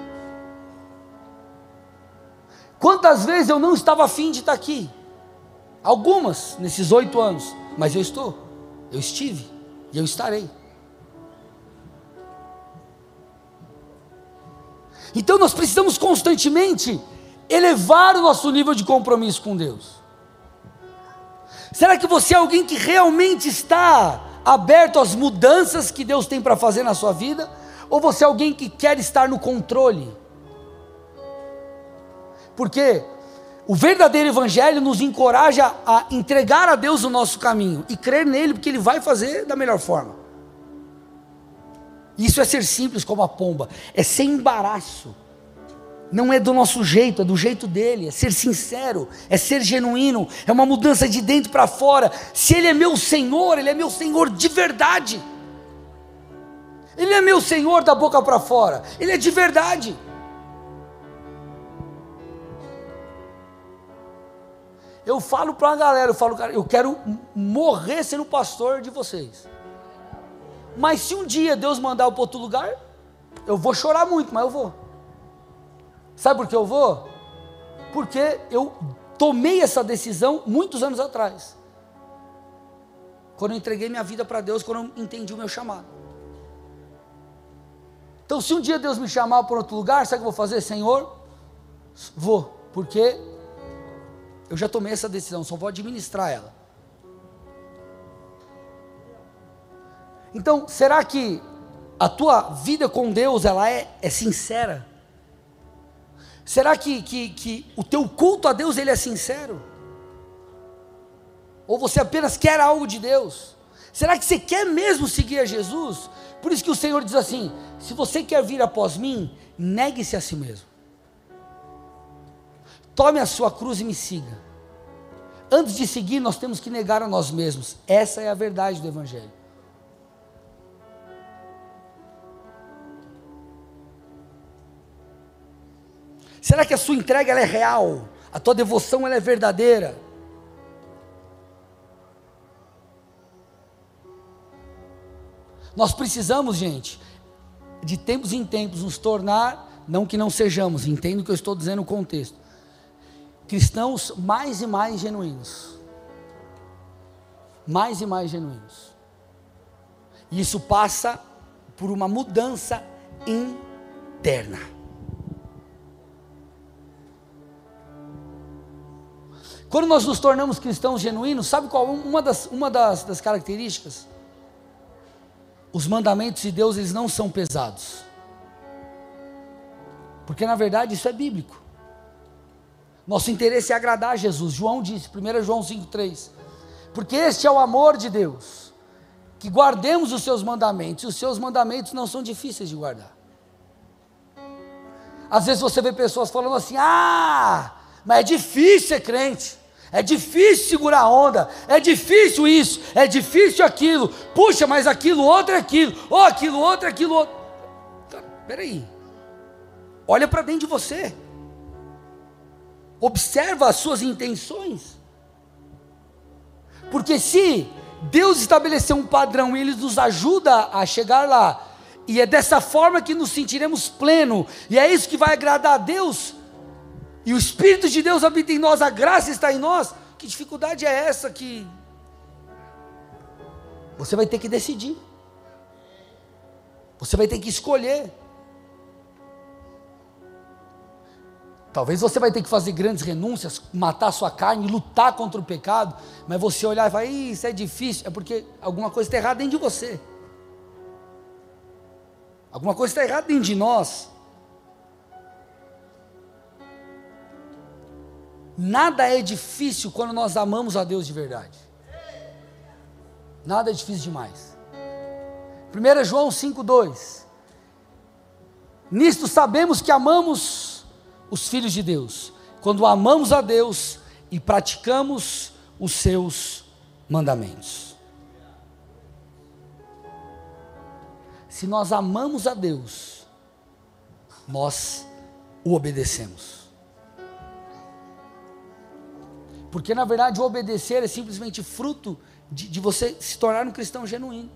Quantas vezes eu não estava afim de estar aqui? Algumas nesses oito anos, mas eu estou, eu estive e eu estarei. Então nós precisamos constantemente elevar o nosso nível de compromisso com Deus. Será que você é alguém que realmente está aberto às mudanças que Deus tem para fazer na sua vida? Ou você é alguém que quer estar no controle? Porque o verdadeiro Evangelho nos encoraja a entregar a Deus o nosso caminho e crer nele, porque Ele vai fazer da melhor forma. Isso é ser simples como a pomba, é sem embaraço. Não é do nosso jeito, é do jeito dele, é ser sincero, é ser genuíno, é uma mudança de dentro para fora. Se ele é meu Senhor, ele é meu Senhor de verdade. Ele é meu Senhor da boca para fora, ele é de verdade. eu falo para a galera, eu falo, cara, eu quero morrer sendo pastor de vocês. Mas se um dia Deus mandar eu para outro lugar, eu vou chorar muito, mas eu vou. Sabe por que eu vou? Porque eu tomei essa decisão muitos anos atrás. Quando eu entreguei minha vida para Deus, quando eu entendi o meu chamado. Então, se um dia Deus me chamar para outro lugar, sabe o que eu vou fazer? Senhor, vou, porque eu já tomei essa decisão, só vou administrar ela. Então, será que a tua vida com Deus ela é, é sincera? Será que, que, que o teu culto a Deus ele é sincero? Ou você apenas quer algo de Deus? Será que você quer mesmo seguir a Jesus? Por isso que o Senhor diz assim: se você quer vir após mim, negue-se a si mesmo. Tome a sua cruz e me siga. Antes de seguir, nós temos que negar a nós mesmos. Essa é a verdade do Evangelho. Será que a sua entrega é real? A tua devoção é verdadeira? Nós precisamos, gente, de tempos em tempos nos tornar, não que não sejamos, entendo o que eu estou dizendo no contexto, cristãos mais e mais genuínos. Mais e mais genuínos. E isso passa por uma mudança interna. Quando nós nos tornamos cristãos genuínos, sabe qual uma das, uma das, das características? Os mandamentos de Deus eles não são pesados. Porque na verdade isso é bíblico. Nosso interesse é agradar a Jesus. João disse, 1 João 5,3. Porque este é o amor de Deus, que guardemos os seus mandamentos, e os seus mandamentos não são difíceis de guardar. Às vezes você vê pessoas falando assim: ah, mas é difícil ser crente. É difícil segurar a onda, é difícil isso, é difícil aquilo. Puxa, mas aquilo outro é aquilo, ou aquilo outro é aquilo outro. Peraí, olha para dentro de você, observa as suas intenções, porque se Deus estabeleceu um padrão e Ele nos ajuda a chegar lá, e é dessa forma que nos sentiremos pleno, e é isso que vai agradar a Deus, e o Espírito de Deus habita em nós, a graça está em nós, que dificuldade é essa que você vai ter que decidir, você vai ter que escolher. Talvez você vai ter que fazer grandes renúncias, matar sua carne, lutar contra o pecado, mas você olhar e falar, isso é difícil, é porque alguma coisa está errada dentro de você. Alguma coisa está errada dentro de nós. Nada é difícil quando nós amamos a Deus de verdade. Nada é difícil demais. 1 João 5,2 Nisto sabemos que amamos os filhos de Deus, quando amamos a Deus e praticamos os seus mandamentos. Se nós amamos a Deus, nós o obedecemos. Porque na verdade obedecer é simplesmente fruto de, de você se tornar um cristão genuíno.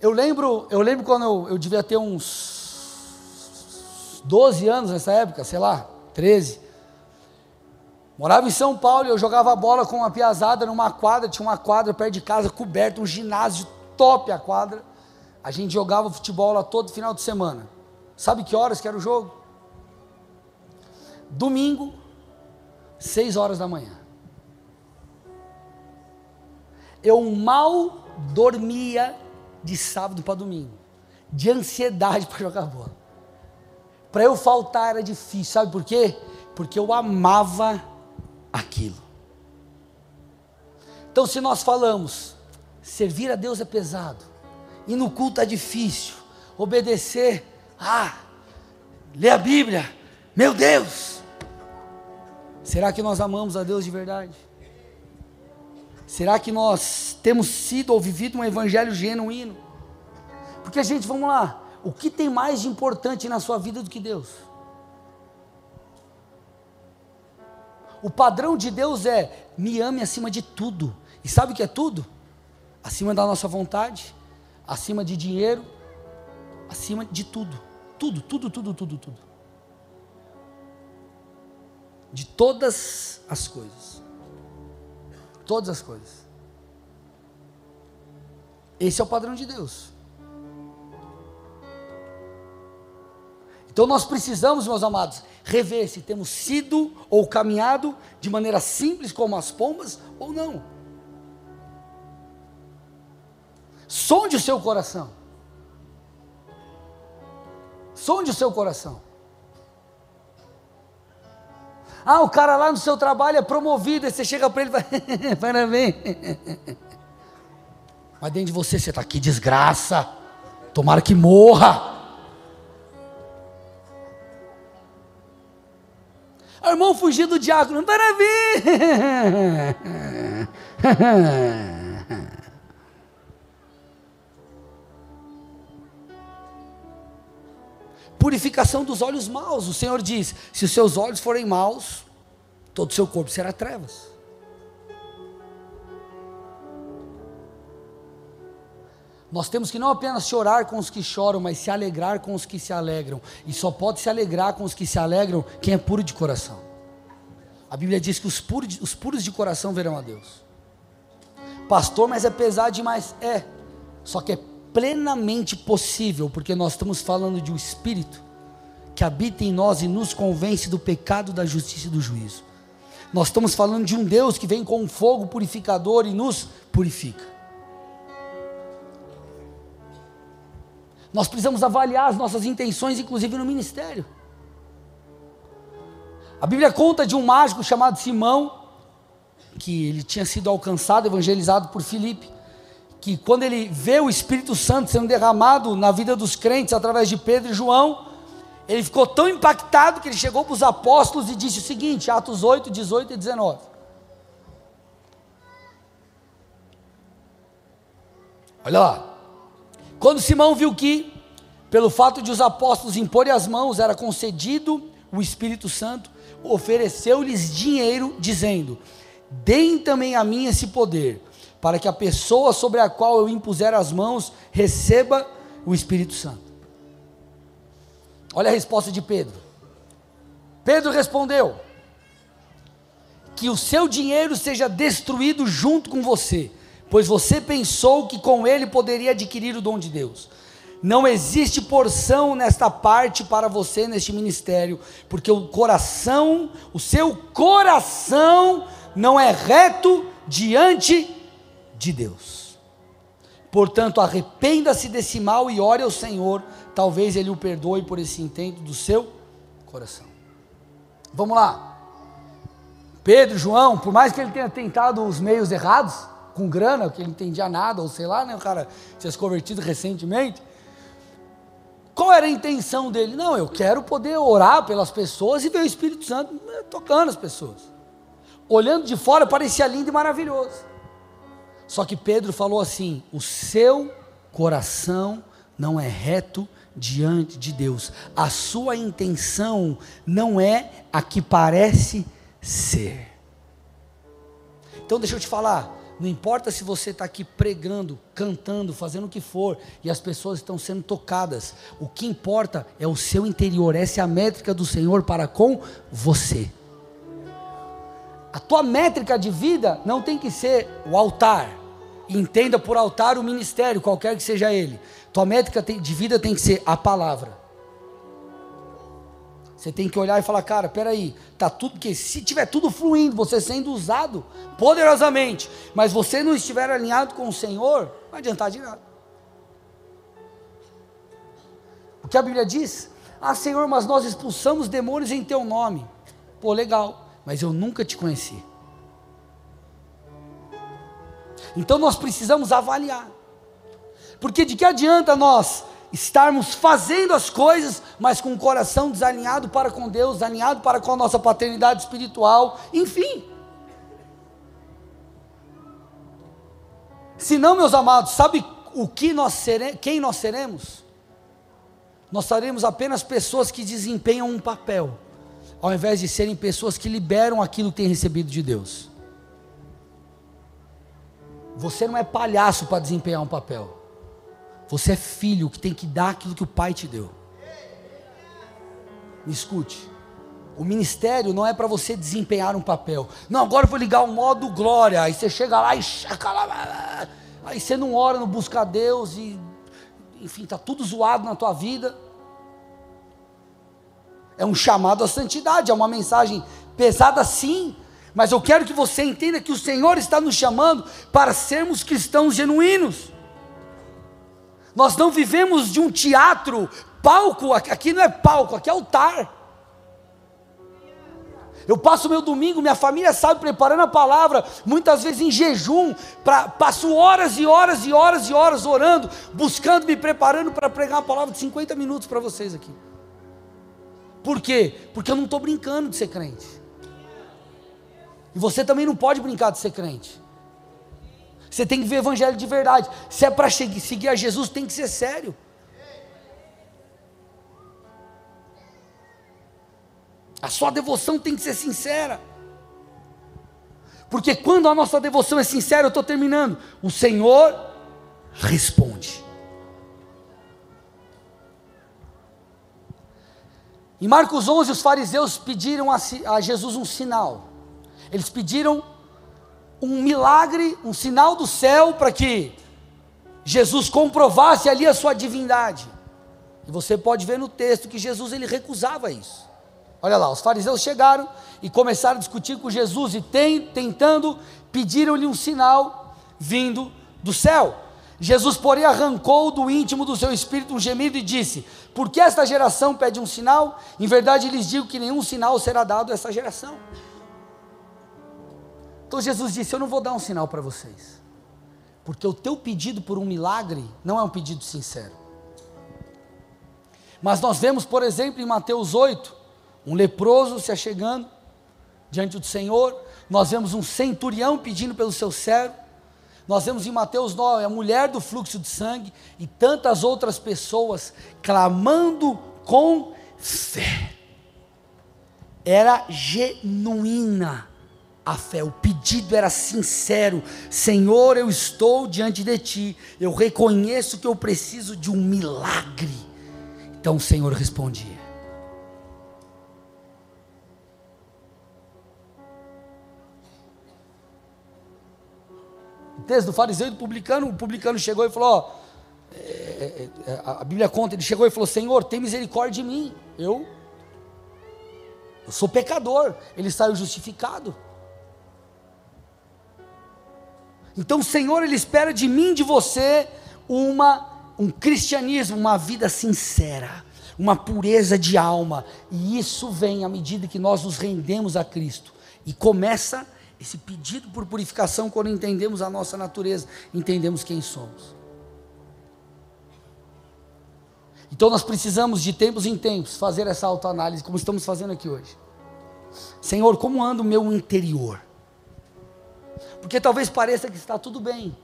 Eu lembro, eu lembro quando eu, eu devia ter uns 12 anos nessa época, sei lá, 13. Morava em São Paulo e eu jogava bola com uma piazada numa quadra, tinha uma quadra perto de casa, coberta, um ginásio top a quadra. A gente jogava futebol lá todo final de semana. Sabe que horas que era o jogo? Domingo, seis horas da manhã. Eu mal dormia de sábado para domingo, de ansiedade (laughs) para jogar bola. Para eu faltar era difícil, sabe por quê? Porque eu amava aquilo. Então, se nós falamos, servir a Deus é pesado, e no culto é difícil, obedecer, ah, ler a Bíblia, meu Deus, Será que nós amamos a Deus de verdade? Será que nós temos sido ou vivido um evangelho genuíno? Porque, gente, vamos lá. O que tem mais de importante na sua vida do que Deus? O padrão de Deus é: me ame acima de tudo. E sabe o que é tudo? Acima da nossa vontade, acima de dinheiro, acima de tudo. Tudo, tudo, tudo, tudo, tudo. De todas as coisas. Todas as coisas. Esse é o padrão de Deus. Então nós precisamos, meus amados, rever se temos sido ou caminhado de maneira simples como as pombas ou não. Sonde o seu coração. Sonde o seu coração. Ah, o cara lá no seu trabalho é promovido, aí você chega para ele e fala, (laughs) parabéns. Mas dentro de você, você está aqui, desgraça. Tomara que morra. O irmão fugiu do diácono. Parabéns! (laughs) Purificação dos olhos maus. O Senhor diz: se os seus olhos forem maus, todo o seu corpo será trevas. Nós temos que não apenas chorar com os que choram, mas se alegrar com os que se alegram. E só pode se alegrar com os que se alegram quem é puro de coração. A Bíblia diz que os puros, os puros de coração verão a Deus. Pastor, mas é pesado demais. É. Só que é plenamente possível, porque nós estamos falando de um Espírito que habita em nós e nos convence do pecado, da justiça e do juízo. Nós estamos falando de um Deus que vem com um fogo purificador e nos purifica. Nós precisamos avaliar as nossas intenções, inclusive no ministério. A Bíblia conta de um mágico chamado Simão, que ele tinha sido alcançado, evangelizado por Filipe, que quando ele vê o Espírito Santo sendo derramado na vida dos crentes através de Pedro e João, ele ficou tão impactado que ele chegou para os apóstolos e disse o seguinte, Atos 8, 18 e 19. Olha lá. Quando Simão viu que, pelo fato de os apóstolos imporem as mãos, era concedido o Espírito Santo, ofereceu-lhes dinheiro, dizendo: Deem também a mim esse poder, para que a pessoa sobre a qual eu impuser as mãos receba o Espírito Santo. Olha a resposta de Pedro. Pedro respondeu: Que o seu dinheiro seja destruído junto com você pois você pensou que com ele poderia adquirir o dom de Deus. Não existe porção nesta parte para você neste ministério, porque o coração, o seu coração não é reto diante de Deus. Portanto, arrependa-se desse mal e ore ao Senhor, talvez ele o perdoe por esse intento do seu coração. Vamos lá. Pedro, João, por mais que ele tenha tentado os meios errados, com grana, que ele não entendia nada, ou sei lá, né, o cara tinha se convertido recentemente. Qual era a intenção dele? Não, eu quero poder orar pelas pessoas e ver o Espírito Santo né, tocando as pessoas. Olhando de fora parecia lindo e maravilhoso. Só que Pedro falou assim: o seu coração não é reto diante de Deus. A sua intenção não é a que parece ser. Então deixa eu te falar, não importa se você está aqui pregando, cantando, fazendo o que for, e as pessoas estão sendo tocadas. O que importa é o seu interior. Essa é a métrica do Senhor para com você. A tua métrica de vida não tem que ser o altar. Entenda por altar o ministério, qualquer que seja ele. Tua métrica de vida tem que ser a palavra. Você tem que olhar e falar, cara, peraí, tá tudo que se tiver tudo fluindo, você sendo usado poderosamente, mas você não estiver alinhado com o Senhor, não vai adiantar de nada. O que a Bíblia diz? Ah, Senhor, mas nós expulsamos demônios em teu nome. Pô, legal, mas eu nunca te conheci. Então nós precisamos avaliar. Porque de que adianta nós estarmos fazendo as coisas, mas com o coração desalinhado para com Deus, alinhado para com a nossa paternidade espiritual, enfim. Se não, meus amados, sabe o que nós seremos, quem nós seremos? Nós seremos apenas pessoas que desempenham um papel, ao invés de serem pessoas que liberam aquilo que têm recebido de Deus. Você não é palhaço para desempenhar um papel. Você é filho que tem que dar aquilo que o pai te deu. Me escute. O ministério não é para você desempenhar um papel. Não, agora eu vou ligar o modo glória. Aí você chega lá e chacala, aí você não ora, não busca Deus e enfim, tá tudo zoado na tua vida. É um chamado à santidade, é uma mensagem pesada sim, mas eu quero que você entenda que o Senhor está nos chamando para sermos cristãos genuínos. Nós não vivemos de um teatro, palco, aqui não é palco, aqui é altar. Eu passo meu domingo, minha família sabe, preparando a palavra, muitas vezes em jejum, pra, passo horas e horas e horas e horas orando, buscando, me preparando para pregar uma palavra de 50 minutos para vocês aqui. Por quê? Porque eu não estou brincando de ser crente. E você também não pode brincar de ser crente. Você tem que ver o evangelho de verdade. Se é para seguir a Jesus, tem que ser sério. A sua devoção tem que ser sincera. Porque quando a nossa devoção é sincera, eu estou terminando, o Senhor responde. Em Marcos 11, os fariseus pediram a, a Jesus um sinal. Eles pediram um milagre, um sinal do céu para que Jesus comprovasse ali a sua divindade. E você pode ver no texto que Jesus ele recusava isso. Olha lá, os fariseus chegaram e começaram a discutir com Jesus e tem, tentando pediram-lhe um sinal vindo do céu. Jesus, porém, arrancou do íntimo do seu espírito um gemido e disse: Por que esta geração pede um sinal? Em verdade lhes digo que nenhum sinal será dado a essa geração. Então Jesus disse: Eu não vou dar um sinal para vocês, porque o teu pedido por um milagre não é um pedido sincero. Mas nós vemos, por exemplo, em Mateus 8, um leproso se achegando diante do Senhor, nós vemos um centurião pedindo pelo seu servo, nós vemos em Mateus 9 a mulher do fluxo de sangue e tantas outras pessoas clamando com fé. Era genuína a fé, o pedido era sincero: Senhor, eu estou diante de ti, eu reconheço que eu preciso de um milagre. Então o Senhor respondia. O do fariseu e do publicano, o publicano chegou e falou: ó, é, é, é, a Bíblia conta, ele chegou e falou: Senhor, tem misericórdia de mim. Eu, eu sou pecador. Ele saiu justificado. Então o Senhor, Ele espera de mim, de você, uma, um cristianismo, uma vida sincera, uma pureza de alma. E isso vem à medida que nós nos rendemos a Cristo. E começa esse pedido por purificação quando entendemos a nossa natureza, entendemos quem somos. Então nós precisamos de tempos em tempos fazer essa autoanálise, como estamos fazendo aqui hoje. Senhor, como anda o meu interior? Porque talvez pareça que está tudo bem,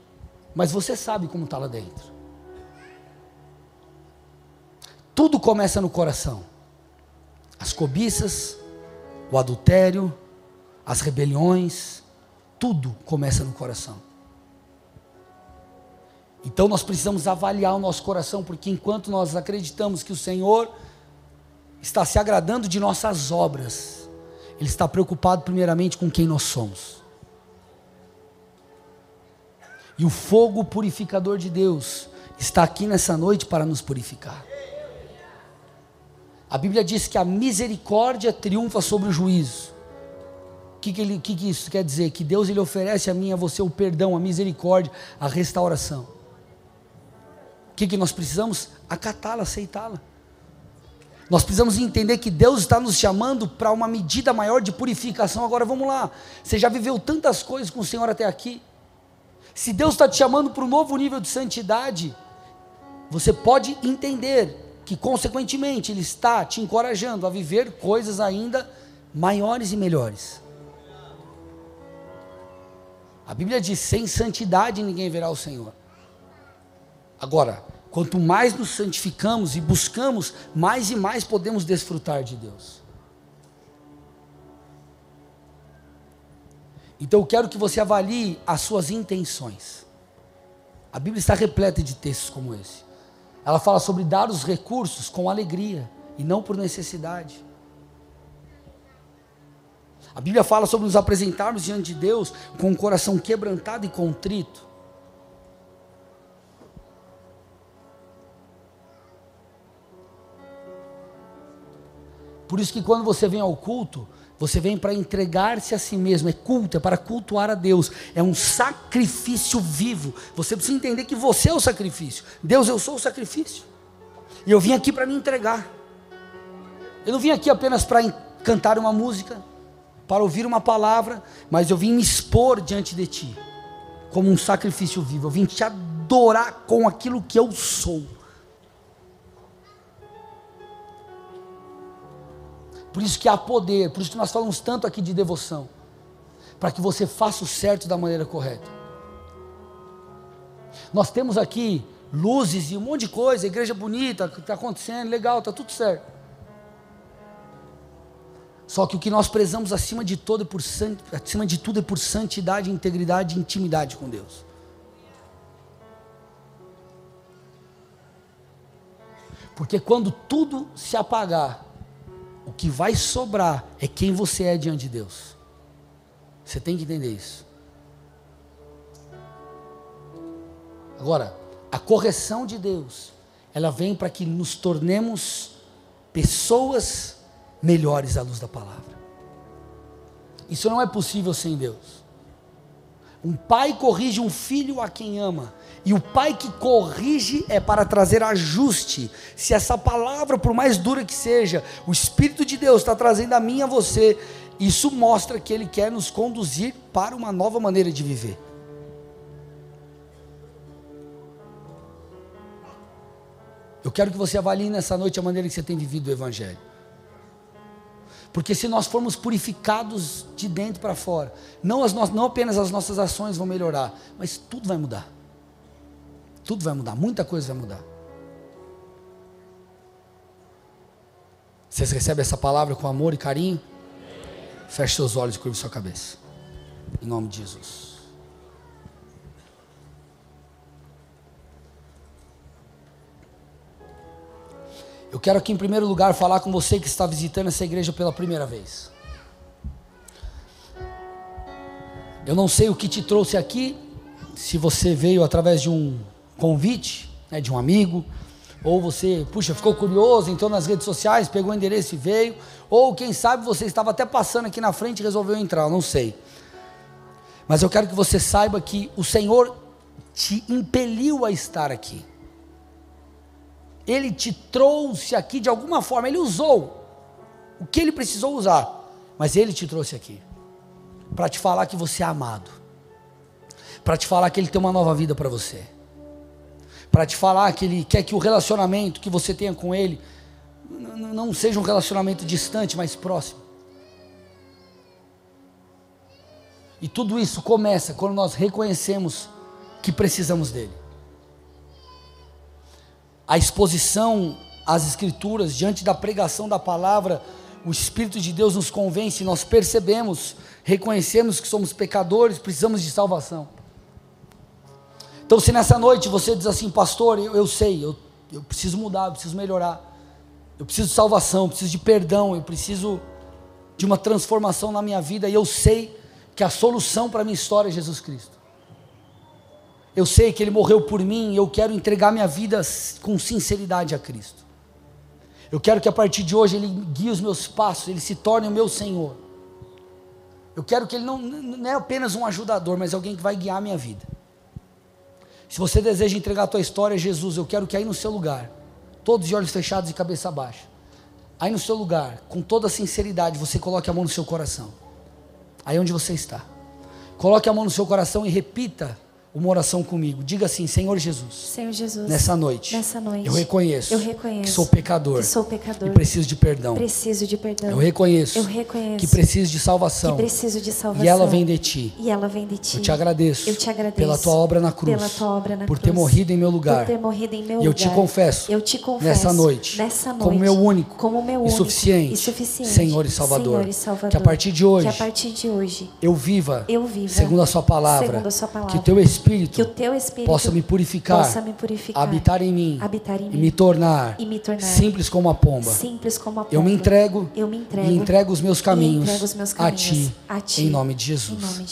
mas você sabe como está lá dentro. Tudo começa no coração. As cobiças, o adultério, as rebeliões, tudo começa no coração. Então nós precisamos avaliar o nosso coração, porque enquanto nós acreditamos que o Senhor está se agradando de nossas obras, Ele está preocupado primeiramente com quem nós somos. E o fogo purificador de Deus está aqui nessa noite para nos purificar. A Bíblia diz que a misericórdia triunfa sobre o juízo. O que, que, ele, que, que isso quer dizer? Que Deus ele oferece a mim e a você o perdão, a misericórdia, a restauração. O que, que nós precisamos? Acatá-la, aceitá-la. Nós precisamos entender que Deus está nos chamando para uma medida maior de purificação. Agora vamos lá. Você já viveu tantas coisas com o Senhor até aqui. Se Deus está te chamando para um novo nível de santidade, você pode entender que, consequentemente, Ele está te encorajando a viver coisas ainda maiores e melhores. A Bíblia diz: sem santidade ninguém verá o Senhor. Agora, quanto mais nos santificamos e buscamos, mais e mais podemos desfrutar de Deus. Então eu quero que você avalie as suas intenções. A Bíblia está repleta de textos como esse. Ela fala sobre dar os recursos com alegria e não por necessidade. A Bíblia fala sobre nos apresentarmos diante de Deus com o coração quebrantado e contrito. Por isso que quando você vem ao culto, você vem para entregar-se a si mesmo, é culto, é para cultuar a Deus, é um sacrifício vivo. Você precisa entender que você é o sacrifício. Deus, eu sou o sacrifício. E eu vim aqui para me entregar. Eu não vim aqui apenas para cantar uma música, para ouvir uma palavra, mas eu vim me expor diante de ti, como um sacrifício vivo. Eu vim te adorar com aquilo que eu sou. Por isso que há poder, por isso que nós falamos tanto aqui de devoção, para que você faça o certo da maneira correta. Nós temos aqui luzes e um monte de coisa, igreja bonita, está acontecendo, legal, está tudo certo. Só que o que nós prezamos acima de, todo por, acima de tudo é por santidade, integridade e intimidade com Deus. Porque quando tudo se apagar, o que vai sobrar é quem você é diante de Deus. Você tem que entender isso. Agora, a correção de Deus, ela vem para que nos tornemos pessoas melhores à luz da palavra. Isso não é possível sem Deus. Um pai corrige um filho a quem ama, e o pai que corrige é para trazer ajuste. Se essa palavra, por mais dura que seja, o Espírito de Deus está trazendo a mim e a você, isso mostra que Ele quer nos conduzir para uma nova maneira de viver. Eu quero que você avalie nessa noite a maneira que você tem vivido o Evangelho. Porque se nós formos purificados de dentro para fora, não, as no, não apenas as nossas ações vão melhorar, mas tudo vai mudar. Tudo vai mudar, muita coisa vai mudar. Vocês recebem essa palavra com amor e carinho? Feche seus olhos e curve sua cabeça. Em nome de Jesus. Eu quero aqui em primeiro lugar falar com você que está visitando essa igreja pela primeira vez. Eu não sei o que te trouxe aqui, se você veio através de um convite, né, de um amigo, ou você, puxa, ficou curioso, entrou nas redes sociais, pegou o endereço e veio, ou quem sabe você estava até passando aqui na frente e resolveu entrar, não sei. Mas eu quero que você saiba que o Senhor te impeliu a estar aqui. Ele te trouxe aqui de alguma forma, ele usou o que ele precisou usar, mas ele te trouxe aqui para te falar que você é amado, para te falar que ele tem uma nova vida para você, para te falar que ele quer que o relacionamento que você tenha com ele não seja um relacionamento distante, mas próximo. E tudo isso começa quando nós reconhecemos que precisamos dele a exposição às Escrituras, diante da pregação da palavra, o Espírito de Deus nos convence, nós percebemos, reconhecemos que somos pecadores, precisamos de salvação. Então, se nessa noite você diz assim, pastor, eu, eu sei, eu, eu preciso mudar, eu preciso melhorar, eu preciso de salvação, eu preciso de perdão, eu preciso de uma transformação na minha vida, e eu sei que a solução para a minha história é Jesus Cristo. Eu sei que Ele morreu por mim e eu quero entregar minha vida com sinceridade a Cristo. Eu quero que a partir de hoje Ele guie os meus passos, Ele se torne o meu Senhor. Eu quero que Ele não, não é apenas um ajudador, mas alguém que vai guiar a minha vida. Se você deseja entregar a tua história a Jesus, eu quero que aí no seu lugar, todos de olhos fechados e cabeça baixa, aí no seu lugar, com toda sinceridade, você coloque a mão no seu coração. Aí onde você está. Coloque a mão no seu coração e repita uma oração comigo. Diga assim: Senhor Jesus, Senhor Jesus, nessa noite, nessa noite, eu reconheço, eu reconheço que sou pecador, que sou pecador, e preciso de perdão. preciso de perdão. Eu reconheço, Eu reconheço que preciso de salvação, que preciso de salvação. e ela vem de ti. E ela vem de ti. Eu te agradeço, Eu te agradeço pela tua obra na cruz, pela tua obra na por cruz, ter morrido em meu lugar. por ter morrido em meu E eu te confesso, eu te confesso nessa noite, nessa noite, como meu único como meu e único suficiente e suficiente Senhor e Salvador. Senhor e Salvador. Que a partir de hoje, que a partir de hoje eu viva, eu viva segundo a sua palavra, segundo a sua palavra, que o teu Espírito, que o teu Espírito possa me purificar, possa me purificar, habitar em mim, habitar em e mim, me tornar, e me tornar simples como a pomba. como a Eu me pomba. entrego, eu me entrego e entrego os meus caminhos, os meus a, caminhos ti, a ti, em nome de Jesus. nome de